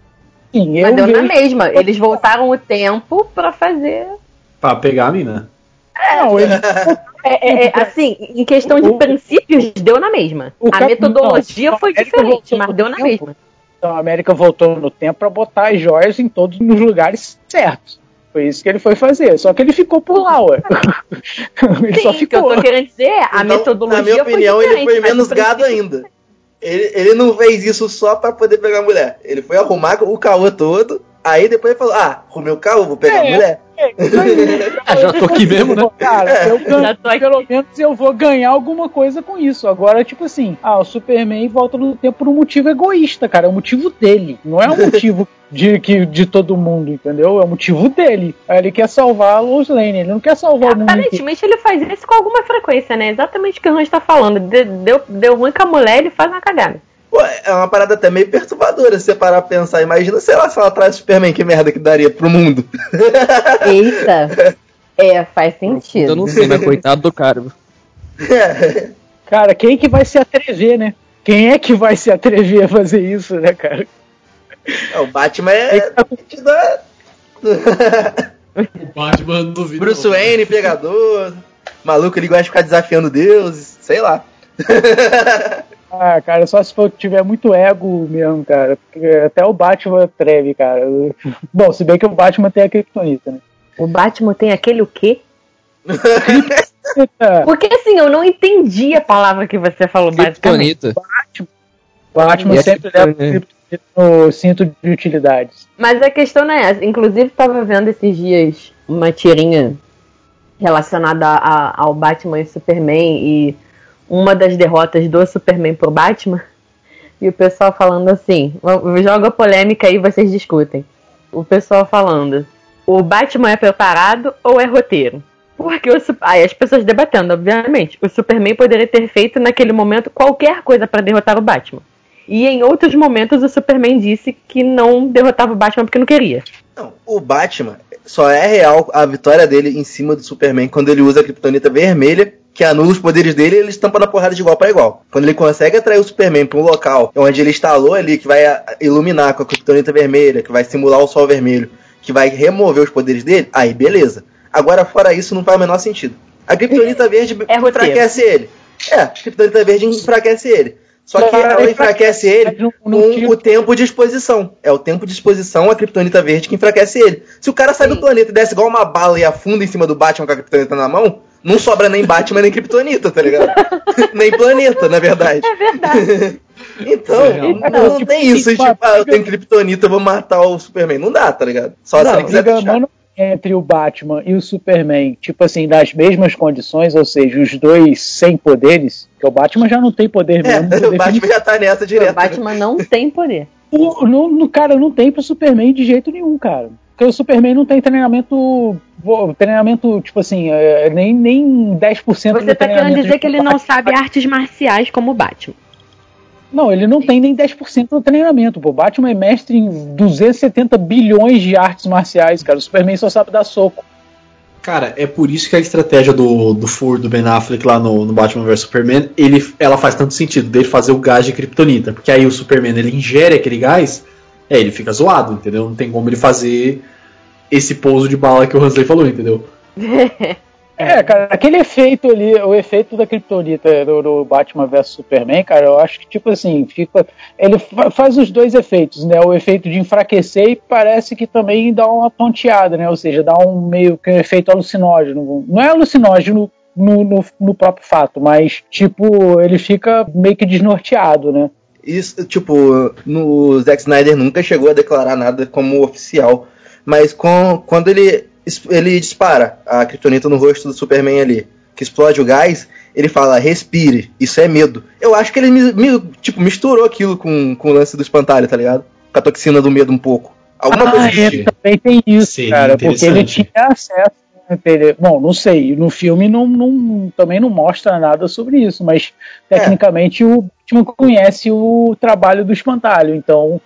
Sim, eu Mas deu na vejo- mesma. Eles voltaram o tempo pra fazer. Pra pegar a mina. Não, ele, [laughs] É, é, é, assim, em questão de O- princípios, deu na mesma. A cap- metodologia não, foi a diferente, mas deu na tempo. mesma. Então a América voltou no tempo pra botar as joias em todos os lugares certos. Foi isso que ele foi fazer. Só que ele ficou por lá, ué. [laughs] ele Sim, só o que eu ficou. tô querendo dizer, é, a Então, metodologia Na minha opinião, foi ele foi menos gado ainda. Ele, ele não fez isso só pra poder pegar a mulher. Ele foi arrumar o caô todo. Aí depois ele falou: Ah, arrumei o caô, vou pegar É. a mulher. É. [laughs] Ah, já tô aqui mesmo, né? Cara, eu [laughs] ganho, Já tô aqui. pelo menos eu vou ganhar alguma coisa com isso. Agora, tipo assim, ah, o Superman volta no tempo por um motivo egoísta, cara. É um motivo dele. Não é um [laughs] motivo de, que, de todo mundo, entendeu? É um motivo dele. Aí ele quer salvar a Lois Lane. Ele não quer salvar o mundo. Aparentemente ele faz isso com alguma frequência, né? Exatamente o que o Hans tá falando. De- Deu, deu ruim com a mulher, ele faz uma cagada. Pô, é uma parada até meio perturbadora se você parar pra pensar. Imagina, sei lá, se ela traz o Superman, que merda que daria pro mundo. Eita! [laughs] É, faz sentido. Eu não sei, mas coitado do cara. É. Cara, quem que vai se atrever, né? Quem é que vai se atrever a fazer isso, né, cara? o Batman é. metido a- O Batman não duvida. Bruce não. Wayne, pegador. Maluco, ele gosta de ficar desafiando deuses, sei lá. [laughs] Ah, cara, só se for tiver muito ego mesmo, cara. Porque até o Batman treme, cara. [laughs] Bom, se bem que o Batman tem a Kryptonita, né? O Batman tem aquele o quê? [laughs] Porque assim, eu não entendi a palavra que você falou, basicamente. Batman E a sempre leva no cinto de utilidades. Mas a questão não é essa. Inclusive, estava vendo esses dias uma tirinha relacionada a- ao Batman e Superman e uma das derrotas do Superman pro Batman. E o pessoal falando assim: "Vamos- joga polêmica aí, vocês discutem. O pessoal falando: o Batman é preparado ou é roteiro? Porque o, aí as pessoas debatendo, obviamente. O Superman poderia ter feito naquele momento qualquer coisa para derrotar o Batman. E em outros momentos o Superman disse que não derrotava o Batman porque não queria. Não, o Batman só é real a vitória dele em cima do Superman quando ele usa a Kryptonita vermelha, que anula os poderes dele e ele estampa na porrada de igual para igual. Quando ele consegue atrair o Superman para um local onde ele instalou ali, que vai a- iluminar com a Kryptonita vermelha, que vai simular o sol vermelho, que vai remover os poderes dele, aí beleza. Agora, fora isso, não faz o menor sentido. A Kryptonita [laughs] verde É enfraquece ele. É, a Kryptonita verde enfraquece ele. Só que ela enfraquece ele com tira- o tempo de exposição. É o tempo de exposição a Kryptonita verde que enfraquece ele. Se o cara sai do planeta e desce igual uma bala e afunda em cima do Batman com a Kryptonita na mão, não sobra nem Batman nem Kryptonita, tá ligado? [laughs] nem planeta, na verdade. É verdade. [laughs] Então, É, não, não tipo, tem isso, tipo, tipo, ah, eu tenho Kryptonita, eu vou matar o Superman. Não dá, tá ligado? Só se Não, ele quiser mano, entre o Batman e o Superman, tipo assim, nas mesmas condições, ou seja, os dois sem poderes, que o Batman já não tem poder É, mesmo. por [laughs] o Batman já tá nessa direto. o Batman não tem poder. O, no, no- cara, não tem pro Superman de jeito nenhum, cara. Porque o Superman não tem treinamento. Treinamento, tipo assim, é, nem, nem 10% Você do tá treinamento. querendo dizer que ele não sabe artes marciais como o Batman. Não, ele não tem nem 10% do treinamento. Pô. O Batman é mestre em 270 bilhões de artes marciais, cara. O Superman só sabe dar soco. Cara, é por isso que a estratégia do, do furo do Ben Affleck lá no, no Batman vs Superman, ele, ela faz tanto sentido dele fazer o gás de Kryptonita. Porque aí o Superman ele ingere aquele gás, é, ele fica zoado, entendeu? Não tem como ele fazer esse pouso de bala que o Hansley falou, entendeu? [laughs] É, cara, aquele efeito ali, o efeito da Kryptonita do, do Batman vs Superman, cara, eu acho que, tipo assim, fica. Ele fa- faz os dois efeitos, né? O efeito de enfraquecer e parece que também dá uma tonteada, né? Ou seja, dá um meio que um efeito alucinógeno. Não é alucinógeno no, no, no próprio fato, mas, tipo, ele fica meio que desnorteado, né? Isso, tipo, no Zack Snyder nunca chegou a declarar nada como oficial. Mas com, quando ele, ele dispara a kryptonita no rosto do Superman ali, que explode o gás, ele fala, respire, isso é medo. Eu acho que ele mi- mi- tipo, misturou aquilo com, com o lance do espantalho, tá ligado? Com a toxina do medo um pouco. Alguma coisa Ah, assim. é, também tem isso, Seria cara, porque ele tinha acesso. Ele- Bom, não sei, no filme não, não- também não mostra nada sobre isso, mas tecnicamente o Batman conhece o trabalho do espantalho, então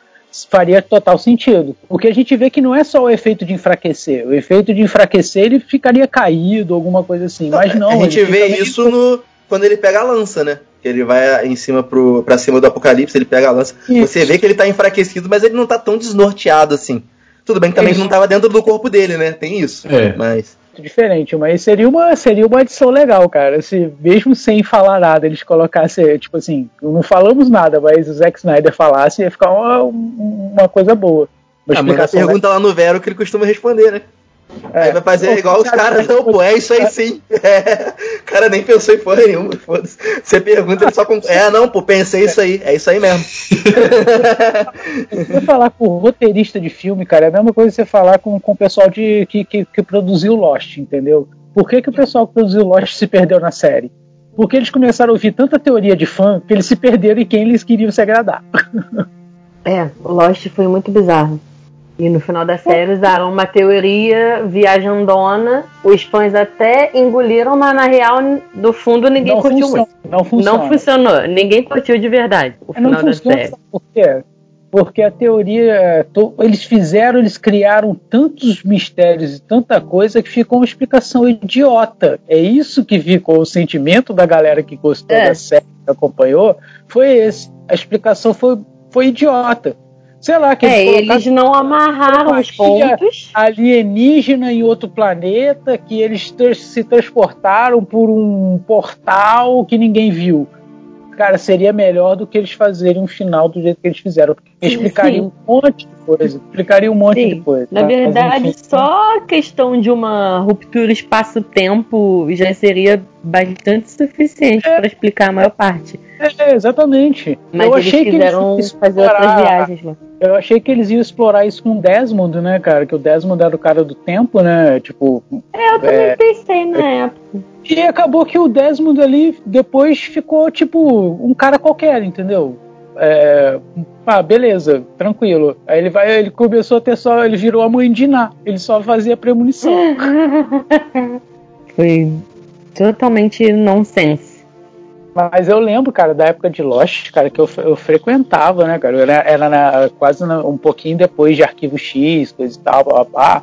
faria total sentido. Porque a gente vê que não é só o efeito de enfraquecer, o efeito de enfraquecer ele ficaria caído, alguma coisa assim, mas não. a gente ele vê isso no, quando ele pega a lança, né? Que Ele vai em cima pro, pra cima do apocalipse, ele pega a lança. Isso. Você vê que ele tá enfraquecido, mas ele não tá tão desnorteado assim. Tudo bem que também Isso. não tava dentro do corpo dele, né? Tem isso. É. Mas. Diferente, mas seria uma, seria uma adição legal, cara. Se mesmo sem falar nada, eles colocassem, tipo assim, não falamos nada, mas o Zack Snyder falasse, ia ficar uma, uma coisa boa. Uma Ah, explicação pergunta lá no Vero que ele costuma responder, né? É. Aí vai fazer Pô, igual os cara, caras, não, pô, é isso aí sim. [laughs] É. O cara nem pensou em porra nenhuma, foda-se. Você pergunta, ele só com. É, não, pô, pensei isso aí, é isso aí mesmo. Você falar com o roteirista de filme, cara, é a mesma coisa que você falar com, com o pessoal de, que, que, que produziu Lost, entendeu? Por que, que o pessoal que produziu Lost se perdeu na série? Porque eles começaram a ouvir tanta teoria de fã que eles se perderam em quem eles queriam se agradar. É, o Lost foi muito bizarro. E no final da série usaram uma teoria viajandona. Os fãs até engoliram, mas na real, no fundo, ninguém Não curtiu funciona, muito. não funciona. Não funcionou. Ninguém curtiu de verdade o Não final da série. por quê? Porque a teoria. é, Eles fizeram, eles criaram tantos mistérios e tanta coisa que ficou uma explicação idiota. É isso que ficou o sentimento da galera que gostou É. da série, que acompanhou, foi esse. A explicação foi, foi idiota. Sei lá, que É, eles eles não amarraram os pontos. alienígena em outro planeta, que eles tra- se transportaram por um portal que ninguém viu. Cara, seria melhor do que eles fazerem um final do jeito que eles fizeram. Explicaria um monte coisa. Explicaria um monte Sim. de coisa. Na tá? Verdade, enfim. só a questão de uma ruptura espaço-tempo já seria bastante suficiente É. para explicar a maior parte. É, exatamente. Mas eu achei que eles iam fazer outras viagens lá. Eu achei que eles iam explorar isso com o Desmond, né, cara? Que o Desmond era o cara do tempo, né? Tipo, É, eu também É. pensei na época. E acabou que o Desmond ali depois ficou tipo um cara qualquer, entendeu? É, ah, beleza, tranquilo. Aí ele vai, ele começou a ter só, ele virou a mãe de Ná. Ele só fazia premonição. [laughs] Foi totalmente nonsense. Mas eu lembro, cara, da época de Lost, cara, que eu, eu frequentava, né, cara? Era, era na- quase na- um pouquinho depois de Arquivo X, coisa e tal, blá, blá, blá.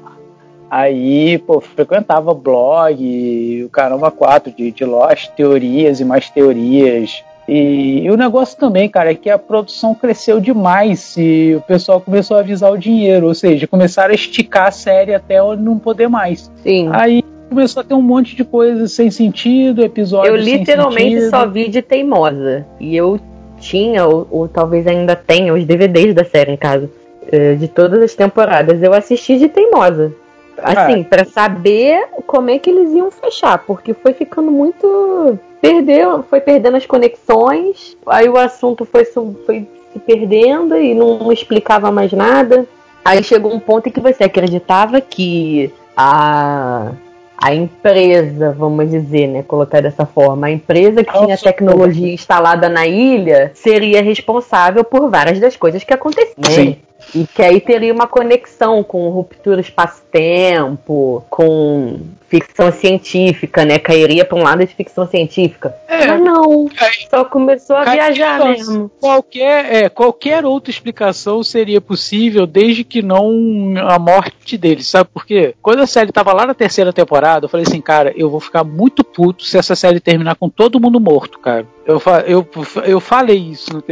Aí, pô, frequentava blog, o caramba 4 de, de Lost, teorias e mais teorias. E, e o negócio também, cara, é que a produção cresceu demais e o pessoal começou a avisar o dinheiro, ou seja, começaram a esticar a série até onde não poder mais. Sim. Aí começou a ter um monte de coisas sem sentido, episódios eu sem literalmente sentido. só vi de teimosa. E eu tinha, ou, ou talvez ainda tenha, os DVDs da série em casa. eh, De todas as temporadas. Eu assisti de teimosa. Assim, pra saber como é que eles iam fechar. Porque foi ficando muito. Perdeu, foi perdendo as conexões. Aí o assunto foi, foi se perdendo e não explicava mais nada. Aí chegou um ponto em que você acreditava que a, a empresa, vamos dizer, né, colocar dessa forma, a empresa que tinha Nossa, tecnologia instalada na ilha seria responsável por várias das coisas que aconteciam. Sim. E que aí teria uma conexão com ruptura espaço-tempo, com ficção científica, né? Cairia para um lado de ficção científica. É. Mas não, só começou a viajar mesmo. Qualquer, é, qualquer outra explicação seria possível, desde que não a morte dele, sabe por quê? Quando a série tava lá na terceira temporada, eu falei assim, cara, eu vou ficar muito puto se essa série terminar com todo mundo morto, cara. Eu, eu, eu falei isso,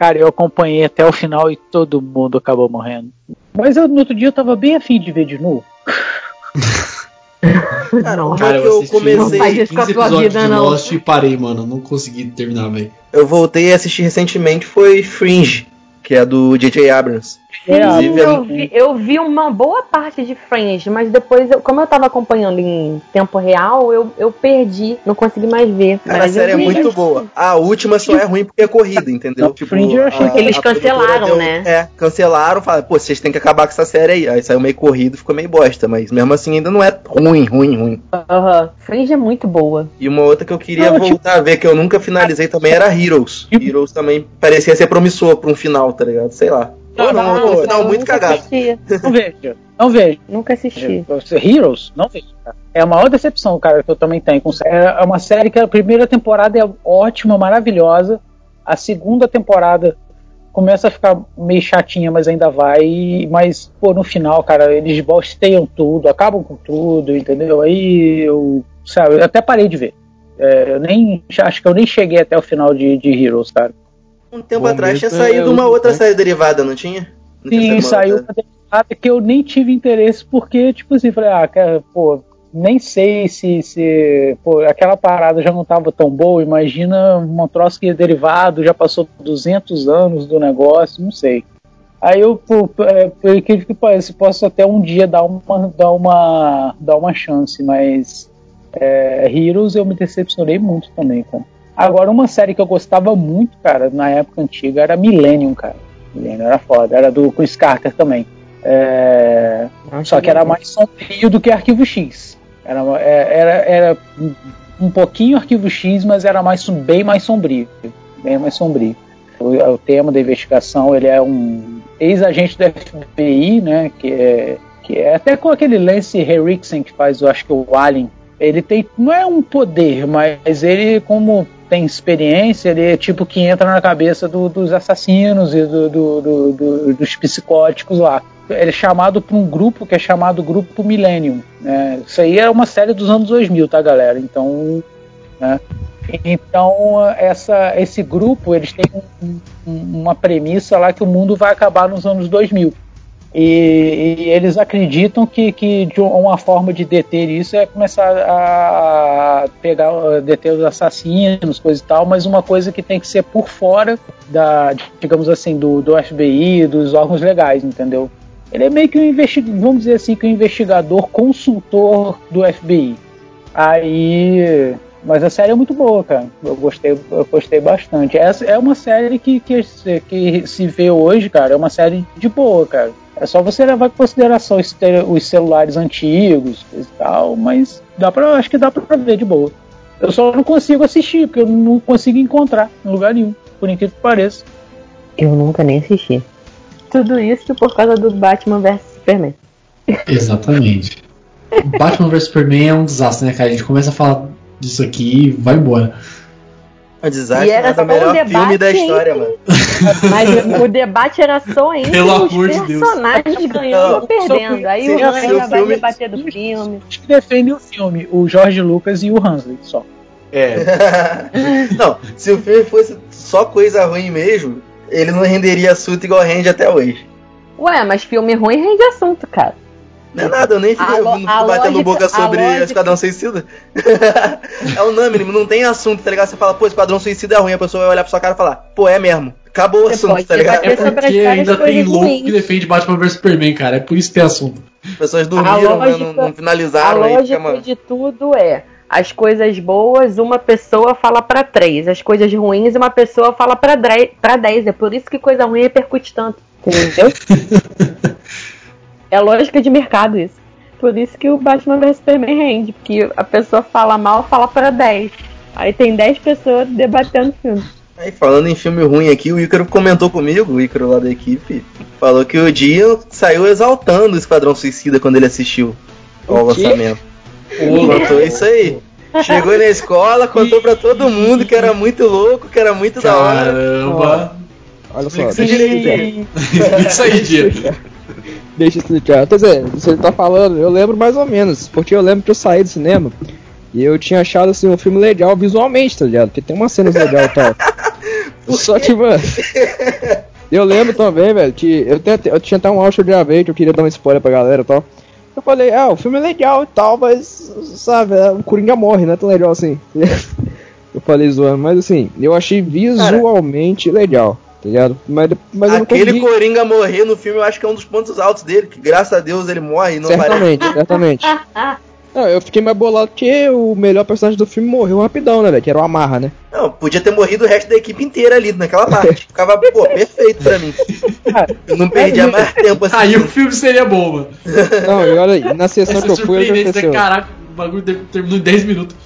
cara, eu acompanhei até o final e todo mundo acabou morrendo. Mas eu, no outro dia eu tava bem afim de ver de novo. [laughs] Cara, uma Cara, que eu eu Não comecei. a 15 tua episódios vida, de não. Lost e parei, mano. Não consegui terminar, velho. Eu voltei a assistir recentemente foi Fringe, que é do J.J. Abrams. Sim, eu vi, eu vi uma boa parte de Fringe, mas depois, eu- como eu tava acompanhando em tempo real, eu, eu perdi, não consegui mais ver. Cara, a mas eu série é muito boa. A última só é ruim porque é corrida, entendeu? Tipo, Fringe eu achei a- que eles a cancelaram, né? É, cancelaram, falaram, pô, vocês têm que acabar com essa série aí. Aí saiu meio corrido, ficou meio bosta, mas mesmo assim ainda não é ruim, ruim, ruim. Aham. Fringe é muito boa. E uma outra que eu queria Não, tipo- voltar a ver, que eu nunca finalizei também, era Heroes. Tipo- Heroes também parecia ser promissor pra um final, tá ligado? Sei lá. Não, não, não, final eu muito cagado. [laughs] Não vejo. Não vejo. nunca assisti. Heroes, não vejo. É a maior decepção, cara, que eu também tenho. É uma série que a primeira temporada é ótima, maravilhosa. A segunda temporada começa a ficar meio chatinha, mas ainda vai. Mas, pô, no final, cara, eles bosteiam tudo, acabam com tudo, entendeu? Aí eu, sabe, eu até parei de ver. É, eu nem, acho que eu nem cheguei até o final de, de Heroes, cara. Um tempo Bom atrás tinha é saído uma outra série derivada, não tinha? Não tinha Sim, uma saiu outra? uma temporada que eu nem tive interesse, porque, tipo assim, falei, ah, cara, pô, nem sei se, se pô, aquela parada já não tava tão boa, imagina um troço que é derivado, já passou 200 anos do negócio, não sei. Aí eu, pô, é, por incrível que pareça, posso até um dia dar uma, dar uma, dar uma chance, mas é, Heroes eu me decepcionei muito também, cara. Agora, uma série que eu gostava muito, cara, na época antiga, era Millennium, cara. Millennium era foda, era do Chris Carter também. É, só que era mais sombrio do que Arquivo X. Era, é, era, era um- pouquinho Arquivo X, mas era mais, bem mais sombrio. Bem mais sombrio. O, o tema da investigação, ele é um ex-agente do FBI, né, que é, que é até com aquele Lance Henriksen que faz, eu acho que o Alien, ele tem, não é um poder, mas ele, como tem experiência, ele é tipo que entra na cabeça do- dos assassinos e do- do- do- do- dos psicóticos lá. Ele é chamado por um grupo que é chamado Grupo Millennium. Né? Isso aí é uma série dos anos 2000, tá, galera? Então, né? Então, essa, esse grupo, eles têm um- um- uma premissa lá que o mundo vai acabar nos anos 2000. E, e eles acreditam que, que uma forma de deter isso é começar a pegar, a deter os assassinos, coisa e tal, mas uma coisa que tem que ser por fora da, digamos assim, do, do FBI, dos órgãos legais, entendeu? Ele é meio que um investigador, vamos dizer assim, que um investigador consultor do FBI. Aí. Mas a série é muito boa, cara. Eu gostei, eu gostei bastante. Essa é uma série que, que, que se vê hoje, cara, é uma série de boa, cara. É só você levar em consideração os, celulares antigos e tal, mas dá pra, acho que dá pra ver de boa. Eu só não consigo assistir, porque eu não consigo encontrar em lugar nenhum, por incrível que pareça. Eu nunca nem assisti. Tudo isso por causa do Batman vs Superman. Exatamente. [laughs] Batman vs Superman é um desastre, né, cara? A gente começa a falar disso aqui e vai embora. Um desastre, E era mas é o um melhor debate filme da entre- história, mano. [laughs] Mas o debate era só entre Pelo os amor de Deus. personagens ganhando ou perdendo. Aí o o vai filme- debater do filme. Os que defendem o filme, o Jorge Lucas e o Hansley, só. É. [laughs] não, se o filme fosse só coisa ruim mesmo, ele não renderia assunto igual rende até hoje. Ué, mas filme ruim rende assunto, cara. Não é nada, eu nem fico A a batendo lógica- boca a sobre Esquadrão Suicida. [laughs] é unânime, não tem assunto, tá ligado? Você fala, pô, Esquadrão Suicida é ruim, a pessoa vai olhar pra sua cara e falar, pô, é mesmo. Acabou o assunto, pode tá ligado? sobre Porque ainda tem louco que defende Batman vs Superman, cara. É por isso que tem assunto. As pessoas dormiram, né, lógica- não, não A finalizaram aí, lógica fica, mano. de tudo é as coisas boas, uma pessoa fala pra três. As coisas ruins, uma pessoa fala pra dez. É por isso que coisa ruim repercute tanto. Entendeu? [laughs] é lógica de mercado isso. Por isso que o Batman vs Superman rende. Porque a pessoa fala mal, fala pra 10. Aí tem 10 pessoas debatendo o filme. Aí falando em filme ruim aqui, o Ícaro comentou comigo, o Ícaro lá da equipe, falou que o dia saiu exaltando o Esquadrão Suicida quando ele assistiu ao lançamento. Contou isso aí. Chegou na escola, contou pra todo mundo que era muito louco, que era muito da hora. Caramba. Olha só. Explica isso direito. [laughs] Isso aí, Dia. [laughs] [laughs] Deixa eu explicar. Quer dizer, você tá falando, eu lembro mais ou menos, porque eu lembro que eu saí do cinema e eu tinha achado assim um filme legal visualmente, tá ligado? Porque tem umas cenas legais e tal. [laughs] Só que, mano. Eu lembro também, velho, que eu, eu tinha até um áudio de gravei que eu queria dar uma spoiler pra galera e tal. Eu falei, ah, o filme é legal e tal, mas, sabe, é, o Coringa morre, não é tão legal assim. [laughs] Eu falei zoando, mas assim, eu achei visualmente legal, tá ligado? Mas, mas eu Aquele. Coringa morrer no filme eu acho que é um dos pontos altos dele, que graças a Deus ele morre e não aparece. Certamente, [laughs] certamente. Não, eu fiquei mais bolado porque o melhor personagem do filme morreu rapidão, né, velho? Que era o Amarra, né? Não, podia ter morrido o resto da equipe inteira ali naquela parte. [laughs] Ficava, pô, perfeito pra mim. Eu não perdia mais tempo assim. Aí o filme seria bom, mano. Não, e olha aí, na sessão que eu fui, eu já aconteceu. Caraca, o bagulho terminou em 10 minutos.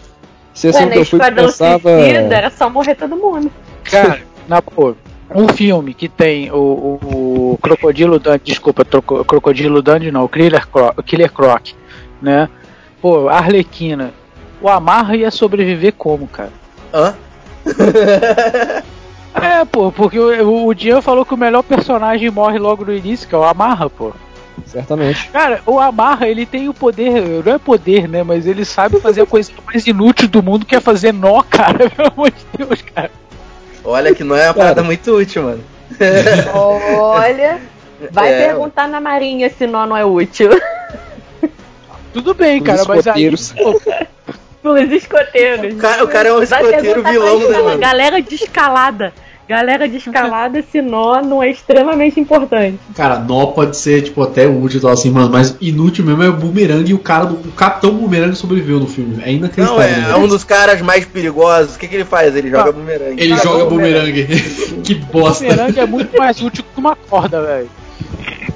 Sessão Ué, que eu fui, Esquadrão pensava... Suicida era só morrer todo mundo. Cara, na boa, um filme que tem o, o, o Crocodilo Dundee, desculpa, troco- Crocodilo Dundee não, o Killer, Cro, o Killer Croc, né? Pô, Arlequina. O Amarra ia sobreviver como, cara? Hã? [laughs] É, pô, porque o, o Dian falou que o melhor personagem morre logo no início, que é o Amarra, pô. Certamente. Cara, o Amarra, ele tem o poder, não é poder, né? Mas ele sabe fazer a coisa mais inútil do mundo, que é fazer nó, [laughs] cara. Pelo amor de Deus, cara. Olha que não é uma parada muito útil, mano. [laughs] Olha, vai É, perguntar na Marinha se nó não é útil. Tudo bem, Os cara, mas aí. escoteiros. pô, Os escoteiros. O cara, o cara é um escoteiro vilão, né, mano? Galera de escalada. Galera de escalada, esse nó não é extremamente importante. Cara, nó pode ser, tipo, até útil e tal, assim, mano, mas inútil mesmo é o Boomerang e o cara do. O Capitão Boomerang sobreviveu no filme. É Não, inacreditável. é, né? é um dos caras mais perigosos. O que, que ele faz? Ele joga bumerangue. Ele Cara, joga o boomerang. [laughs] que O bosta. bumerangue é muito mais útil que uma corda, velho.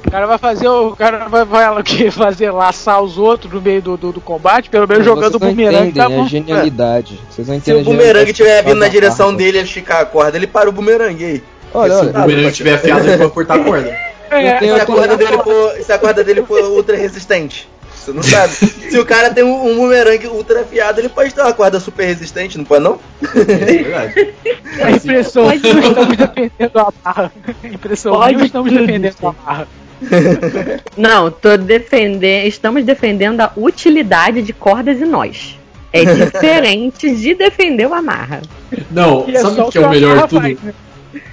O cara vai fazer o. o cara vai, vai o quê? [laughs] fazer laçar os outros no meio do, do, do combate, pelo menos jogando o bumerangue tá entendem bom. a genialidade. Vocês não Se entendem o a bumerangue estiver vindo na direção dele e ele esticar a corda, ele para o bumerangue aí. Olha, Se o olha. boomerang estiver afiado, ele vai cortar a corda. [laughs] É, Se a, tenho- corda dele for, se a corda dele for ultra resistente. Você não sabe. [laughs] Se o cara tem um, um bumerangue ultra afiado, ele pode ter uma corda super resistente, não pode não? É verdade. a impressão que estamos defendendo a barra. A impressão que estamos defendendo a barra. [laughs] Não, tô defendendo. Estamos defendendo a utilidade de cordas e nós. É [laughs] diferente de defender o amarra. Não, E é sabe só o que é o melhor tudo? faz, né?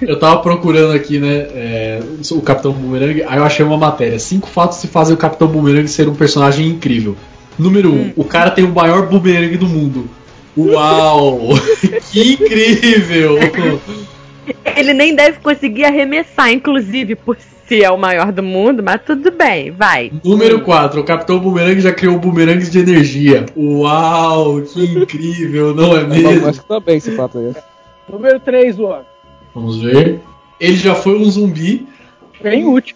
Eu tava procurando aqui, né, é, o Capitão Boomerang, aí eu achei uma matéria. Cinco fatos que fazem o Capitão Boomerang ser um personagem incrível. Número um, o cara tem o maior boomerang do mundo. Uau! [laughs] que incrível! Ele nem deve conseguir arremessar, inclusive, por se é o maior do mundo, mas tudo bem, vai. Número 4, o Capitão Boomerang já criou bumerangues de energia. Uau, que incrível, não é Eu mesmo? acho que também esse fato aí. Número 3, Luan. Vamos ver. Ele já foi um zumbi. Bem útil.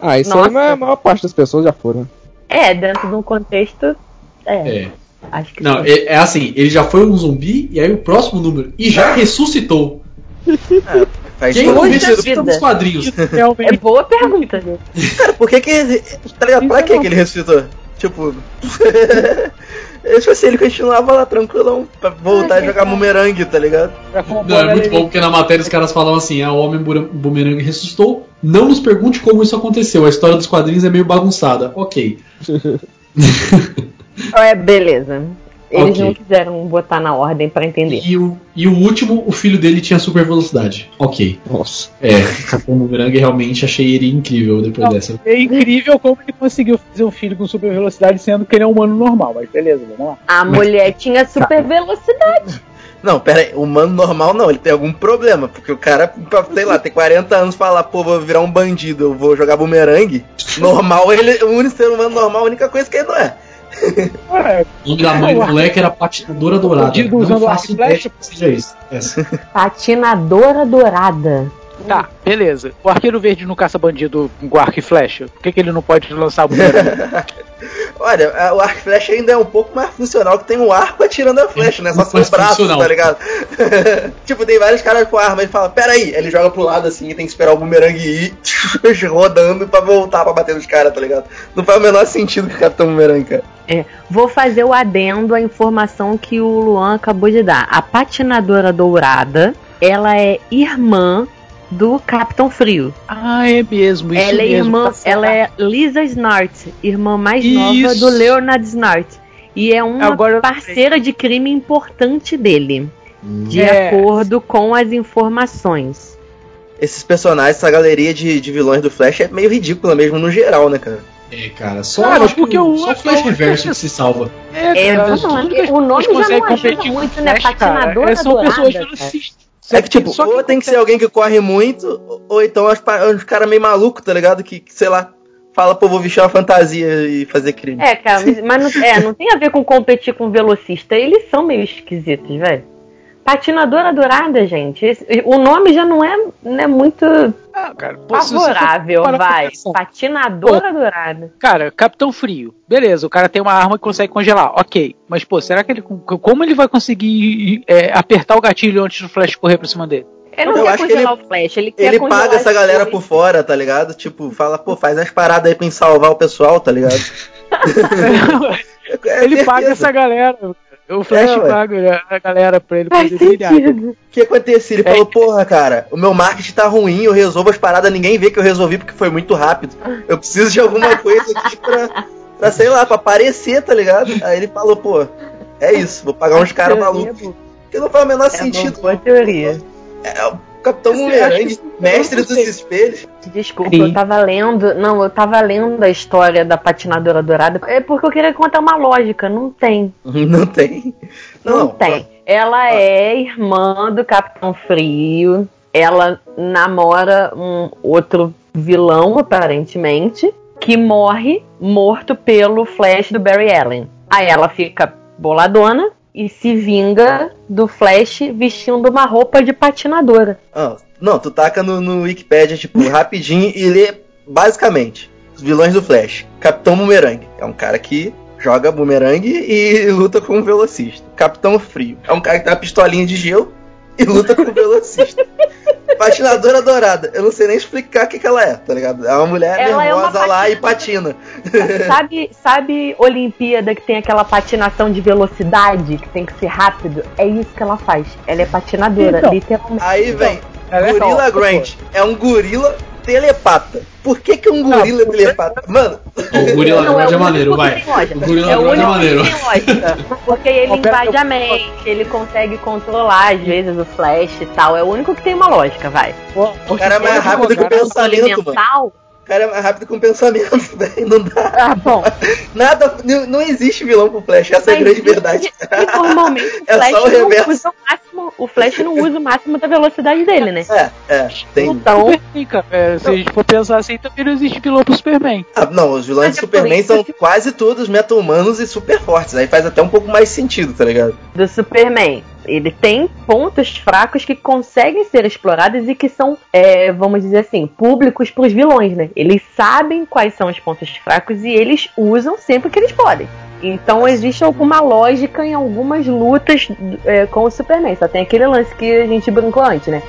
Ah, isso Nossa. aí mas a maior parte das pessoas já foram. É, dentro de um contexto. É, É. acho que Não, sim. é, é assim, ele já foi um zumbi, e aí o próximo número. E já ressuscitou. [laughs] Quem todo não Poxa sentido. ressuscita vida. nos quadrinhos? [laughs] É boa pergunta. Cara, por que que. Tá ligado? Pra que que ele ressuscitou? Tipo. Eu, tipo assim, ele continuava lá tranquilão pra voltar a jogar bumerangue, tá ligado? Não, é a muito bom porque na matéria os caras falam assim: ah, o homem boomerang ressuscitou. Não nos pergunte como isso aconteceu. A história dos quadrinhos é meio bagunçada. Ok. [laughs] É, beleza. Eles Ok. não quiseram botar na ordem pra entender. E o, e o último, o filho dele tinha super velocidade. Ok. Nossa. É, [laughs] Capitão Boomerang realmente achei ele incrível depois Não, dessa. É incrível como ele conseguiu fazer um filho com super velocidade, sendo que ele é um humano normal. Mas beleza, vamos lá. A mulher tinha super velocidade. Não, pera aí, humano normal não, ele tem algum problema, porque o cara, sei lá, tem 40 anos falar, pô, vou virar um bandido, eu vou jogar bumerangue. Normal, ele, o único ser humano normal, a única coisa que ele não é. É, O da mãe do moleque era patinadora dourada. Não faço ideia que seja isso. Essa. Patinadora dourada. Tá, beleza. O arqueiro verde não caça bandido com arco e flecha. Por que, que ele não pode lançar o bumerangue? [laughs] Olha, a- o arco e flecha ainda é um pouco mais funcional, que tem um arco atirando a flecha, né? Só são os braços, funcional. tá ligado? [laughs] tipo, tem vários caras com arma, ele fala, pera aí, ele joga pro lado assim e tem que esperar o bumerangue ir [laughs] rodando pra voltar pra bater nos caras, tá ligado? Não faz o menor sentido que o Capitão Bumerangue, cara. É, vou fazer o adendo à informação que o Luan acabou de dar. A patinadora dourada, ela é irmã do Capitão Frio. ah, é mesmo. Isso ela é mesmo, irmã, tá ela é Lisa Snart, irmã mais Isso. nova do Leonard Snart. E é uma Agora parceira de crime importante dele, de É. acordo com as informações. Esses personagens, essa galeria de, de vilões do Flash é meio ridícula mesmo no geral, né, cara? É, cara, só, Cara, acho que porque o- só o Flash Reverso que se salva. É, É, cara, é o nome já não ajuda muito, o né? Flash, cara, Patinadora é, São dourada. pessoas É que, tipo, Só ou tem que ser alguém que corre muito, ou então uns, pa- uns caras meio malucos, tá ligado? Que, que, sei lá, fala, pô, vou vestir uma fantasia e fazer crime. É, cara, mas- mas não, é, não tem a ver com competir com velocista. Eles são meio esquisitos, velho. Patinadora dourada, gente. esse- o nome já não é, não é muito Ah, cara, pô, favorável, vai. Patinadora dourada. Cara, Capitão Frio. Beleza, o cara tem uma arma que consegue congelar. Ok. Mas, pô, será que ele. Como ele vai conseguir é, apertar o gatilho antes do Flash correr pra cima dele? Ele não Eu quer acho que congelar o Flash, ele quer Ele paga essa galera por fora, tá ligado? Tipo, fala, pô, faz as paradas aí pra salvar o pessoal, tá ligado? [laughs] [laughs] É ele certeza. paga essa galera. O Flash É, a galera pra ele Faz poder brilhar. O que aconteceu? Ele É. falou, porra, cara, o meu marketing tá ruim, eu resolvo as paradas, ninguém vê que eu resolvi porque foi muito rápido. Eu preciso de alguma coisa aqui pra, pra sei lá, pra aparecer, tá ligado? Aí ele falou, pô, é isso, vou pagar uns caras malucos. Que não faz o menor É sentido. uma boa teoria. É o Capitão que- mestre dos espelhos. Desculpa, Sim. eu tava lendo. Não, eu tava lendo a história da patinadora dourada. É porque eu queria contar uma lógica. Não tem. [laughs] Não tem. Não, Não, tem. Ela Ah. é irmã do Capitão Frio. Ela namora um outro vilão, aparentemente, que morre morto pelo Flash do Barry Allen. Aí ela fica boladona e se vinga do Flash vestindo uma roupa de patinadora. Ah, não, tu taca no, no Wikipedia, tipo, [laughs] rapidinho e lê basicamente os vilões do Flash. Capitão Boomerang é um cara que joga boomerang e luta com um velocista. Capitão Frio é um cara que tem uma pistolinha de gelo e luta com um velocista. [laughs] Patinadora Dourada, eu não sei nem explicar o que, que ela é, tá ligado? É uma mulher Ela é uma nervosa lá e patina. sabe, sabe Olimpíada que tem aquela patinação de velocidade, que tem que ser rápido? É isso que ela faz. Ela é patinadora, Então. literalmente. Aí vem Ela é Gorila top, Grant, é um gorila telepata. Por que, que um gorila é telepata? Mano, O Gorila Não, é o único maneiro, que vai. O Gorila é o é único maneiro. Porque ele invade eu- a mente, ele consegue controlar às vezes o Flash e tal. É o único que tem uma lógica, vai. o cara é mais rápido que o pensamento, mano. Cara é mais rápido que o pensamento, [laughs] velho. Não dá. Ah, bom. Nada, não, não existe vilão pro Flash, essa é a grande verdade. E normalmente o [laughs] É Flash só o não reverso. usa o máximo. O Flash não usa o máximo da velocidade dele, né? É, é, tem. Então, cara. É, se a gente for pensar assim, também não existe vilão pro Superman. Ah, não, os vilões de é Superman são que- quase todos meta-humanos e super fortes. Aí faz até um pouco mais sentido, tá ligado? do Superman. Ele tem pontos fracos que conseguem ser explorados e que são, é, vamos dizer assim, públicos para os vilões, né? Eles sabem quais são os pontos fracos e eles usam sempre que eles podem. Então existe alguma lógica em algumas lutas é, com o Superman. Só tem aquele lance que a gente brincou antes, né?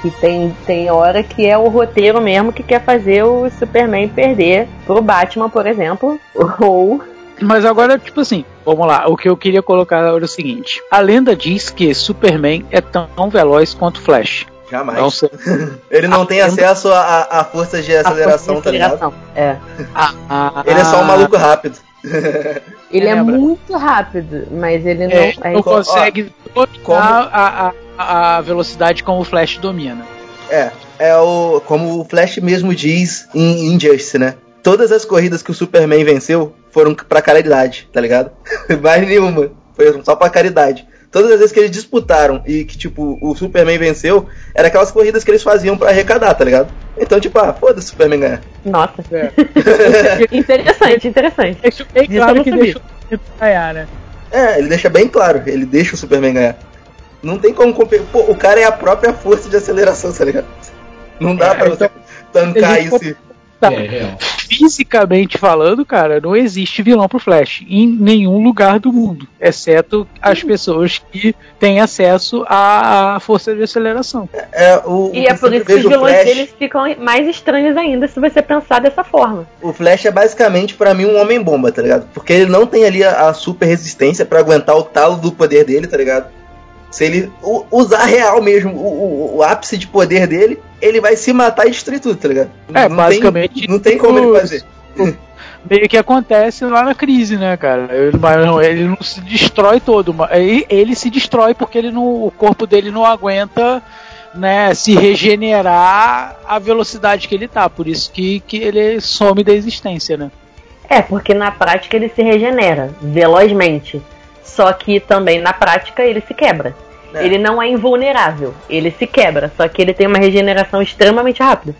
Que tem, tem hora que é o roteiro mesmo que quer fazer o Superman perder pro Batman, por exemplo. [laughs] Ou Mas agora, tipo assim, vamos lá. O que eu queria colocar era o seguinte: a lenda diz que Superman é tão veloz quanto Flash. Jamais. Não sei. [laughs] Ele não tem acesso a, a, a forças de a força de aceleração, tá ligado? aceleração. É. Ah, [laughs] Ele é só um maluco rápido. Ele é muito rápido, mas ele não É, é. não Co- consegue dominar a, a, a velocidade como o Flash domina. É, é o. Como o Flash mesmo diz em Injustice, né? Todas as corridas que o Superman venceu foram pra caridade, tá ligado? [laughs] Mais nenhuma. Foi só pra caridade. Todas as vezes que eles disputaram e que, tipo, o Superman venceu, era aquelas corridas que eles faziam pra arrecadar, tá ligado? Então, tipo, ah, foda-se o Superman ganhar. Nossa. É. [laughs] interessante, interessante. Deixa bem claro não que deixa o ganhar, né? É, ele deixa bem claro, ele deixa o Superman ganhar. Não tem como competir. Pô, o cara é a própria força de aceleração, tá ligado? Não dá É, pra então, você tancar a gente isso. Tá. É, real. Fisicamente falando, cara, não existe vilão pro Flash em nenhum lugar do mundo, exceto as pessoas que têm acesso à força de aceleração. É, o, E é por isso que os vilões Flash- deles ficam mais estranhos ainda se você pensar dessa forma. O Flash é basicamente pra mim um homem bomba, tá ligado? Porque ele não tem ali a, a super resistência pra aguentar o talo do poder dele, tá ligado? Se ele usar real mesmo o, o- o ápice de poder dele, ele vai se matar e destruir tudo, tá ligado? É, Não basicamente, Tem, não tem como ele os- fazer. [laughs] Meio que acontece lá na crise, né, cara? Ele, mas não, ele não se destrói todo, mas ele, ele se destrói porque ele não, o corpo dele não aguenta né, se regenerar a velocidade que ele tá. Por isso que, que ele some da existência, né? É, porque na prática ele se regenera velozmente. Só que também na prática ele se quebra. É. Ele não é invulnerável, ele se quebra, só que ele tem uma regeneração extremamente rápida.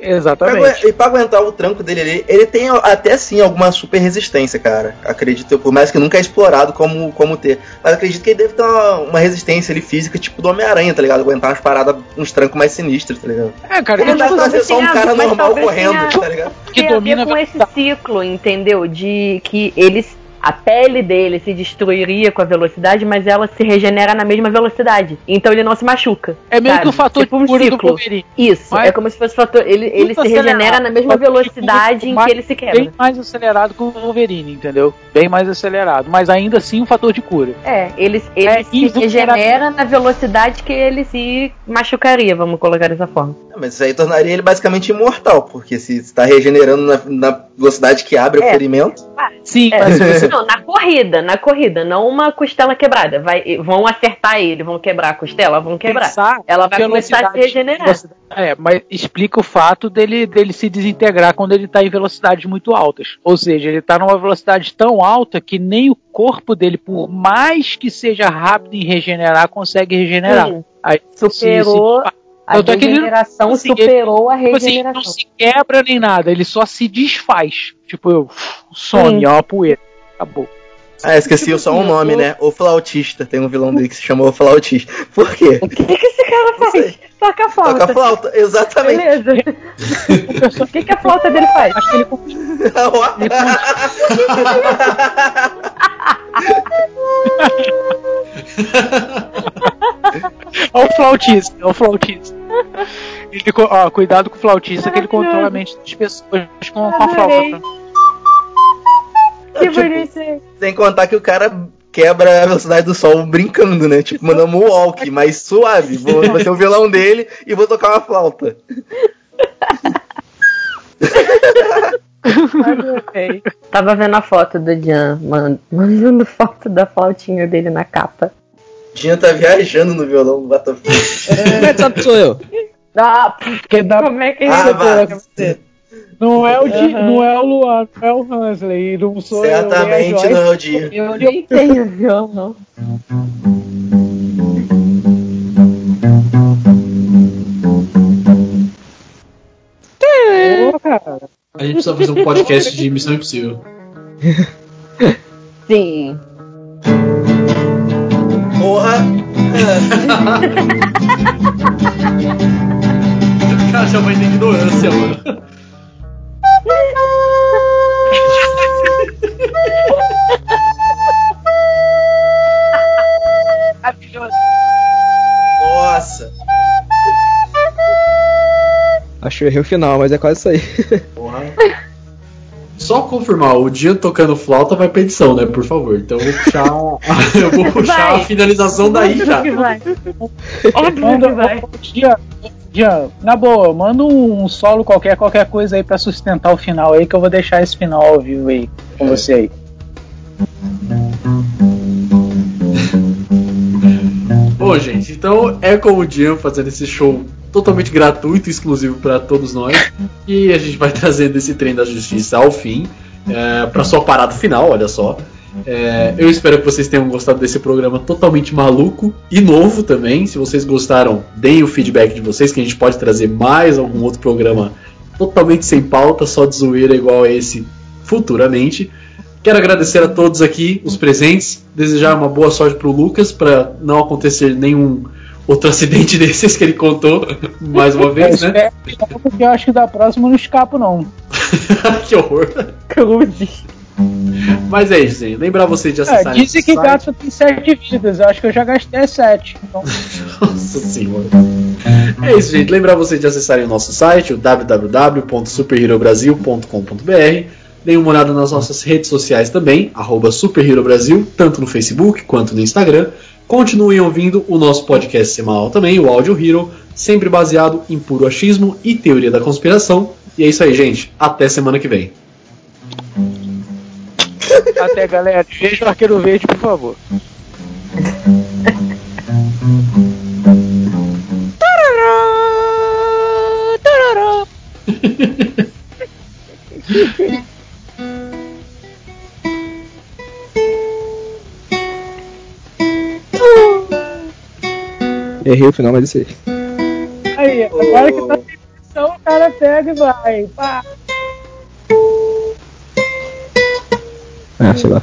Exatamente. E pra aguentar o tranco dele ali, ele tem até sim alguma super resistência, cara. Acredito eu, por mais que nunca é explorado como, como ter. Mas acredito que ele deve ter uma, uma resistência ali física, tipo do Homem-Aranha, tá ligado? Aguentar umas paradas, uns trancos mais sinistros, tá ligado? É, cara, Ele deve fazer só um cara normal correndo, tenha- tá ligado? que domina com esse ciclo, entendeu? De que eles. A pele dele se destruiria com a velocidade, mas ela se regenera na mesma velocidade. Então ele não se machuca. É meio sabe? que o fator Tipo de um cura do ciclo. Wolverine. Isso, Mas- é como se fosse fator. Ele, ele se regenera acelerado. na mesma de velocidade em que ele se quebra. Bem mais acelerado que o Wolverine, entendeu? Bem mais acelerado. Mas ainda assim um fator de cura. É, ele, ele É se regenera na velocidade que ele se machucaria, vamos colocar dessa forma. É, Mas isso aí tornaria ele basicamente imortal, porque se está regenerando na, na velocidade que abre o É. ferimento. Sim, É, mas se você não, na corrida, na corrida, não uma costela quebrada. Vai, vão acertar ele, vão quebrar a costela, vão quebrar. pensar Ela vai começar a se regenerar. É, mas explica o fato dele, dele se desintegrar quando ele tá em velocidades muito altas. Ou seja, ele tá numa velocidade tão alta que nem o corpo dele, por mais que seja rápido em regenerar, consegue regenerar. Sim. Aí, Superou se- A ele- regeneração assim, ele- superou a tipo assim, ele não regeneração. se quebra nem nada, ele só se desfaz. Tipo, eu, some, Sim. é uma poeira. Acabou. Ah, esqueci só um assim, eu nome, né? O Flautista. Tem um vilão dele que se chamou Flautista. Por quê? O que, que esse cara faz? Toca a flauta. Toca a flauta, exatamente. Beleza. o que, que a flauta dele faz? Acho que ele [laughs] [laughs] [laughs] É o flautista, é o flautista. Ele, ó, cuidado com o flautista que ele controla a mente das pessoas com, com a flauta. Tá? Que Tipo. Sem contar que o cara quebra a velocidade do sol brincando, né? Tipo, mandando um walk mais suave. Vou, ser o vilão dele e vou tocar uma flauta. [laughs] [laughs] Tava vendo a foto do Jan, man- mandando foto da flautinha dele na capa. Dinha tá viajando no violão do Battlefield. Como é que sabe que sou eu? Ah, Porque dá- como é que Ah, isso? não, é o Di- Aham. não é o Luan, não é o Hansley, não sou eu, nem a Certamente não é o dia. Eu nem tenho violão. A gente precisa fazer um podcast de Missão Impossível. [laughs] Sim. Porra! O [laughs] cara já vai ter ignorância, mano. Nossa! Acho que eu errei o final, mas é quase isso aí. [laughs] Só confirmar, o Dian tocando flauta vai pra edição, né? Por favor. Então eu vou puxar, [laughs] eu vou puxar Vai. a finalização daí já. que vai. Óbvio Manda, que vai. Jean, Jean, na boa, manda um solo qualquer, qualquer coisa aí pra sustentar o final aí, que eu vou deixar esse final ao vivo aí com você aí. Bom, gente, então é com o Dian fazendo esse show totalmente gratuito e exclusivo para todos nós. E a gente vai [laughs] trazendo esse trem da justiça ao fim, é, para sua parada final, olha só. É, eu espero que vocês tenham gostado desse programa totalmente maluco e novo também. Se vocês gostaram, deem o feedback de vocês, que a gente pode trazer mais algum outro programa totalmente sem pauta, só de zoeira igual a esse futuramente. Quero agradecer a todos aqui, os presentes, desejar uma boa sorte pro Lucas para não acontecer nenhum outro acidente [laughs] desses que ele contou mais uma vez, eu né? espero, porque eu acho que da próxima eu não escapo, não. [laughs] que horror. [laughs] Cruzes. Mas é isso, gente. Lembrar vocês de É, acessar dizem que gato tem sete vidas, eu acho que eu já gastei sete. Então, Nossa senhora. É isso, gente. Lembrar vocês de acessarem o nosso site, o www.superherobrasil.com.br. Deem uma olhada nas nossas redes sociais também, arroba Super Hero Brasil, tanto no Facebook quanto no Instagram. Continuem ouvindo o nosso podcast semanal também, o Audio Hero, sempre baseado em puro achismo e teoria da conspiração. E é isso aí, gente. Até semana que vem. [laughs] até galera, veja o arqueiro verde, por favor. Tarará, [laughs] tarará. Errei o final, mas isso aí. Aí, agora que tá sem pressão, o cara pega e vai. Pá. Ah, sei lá.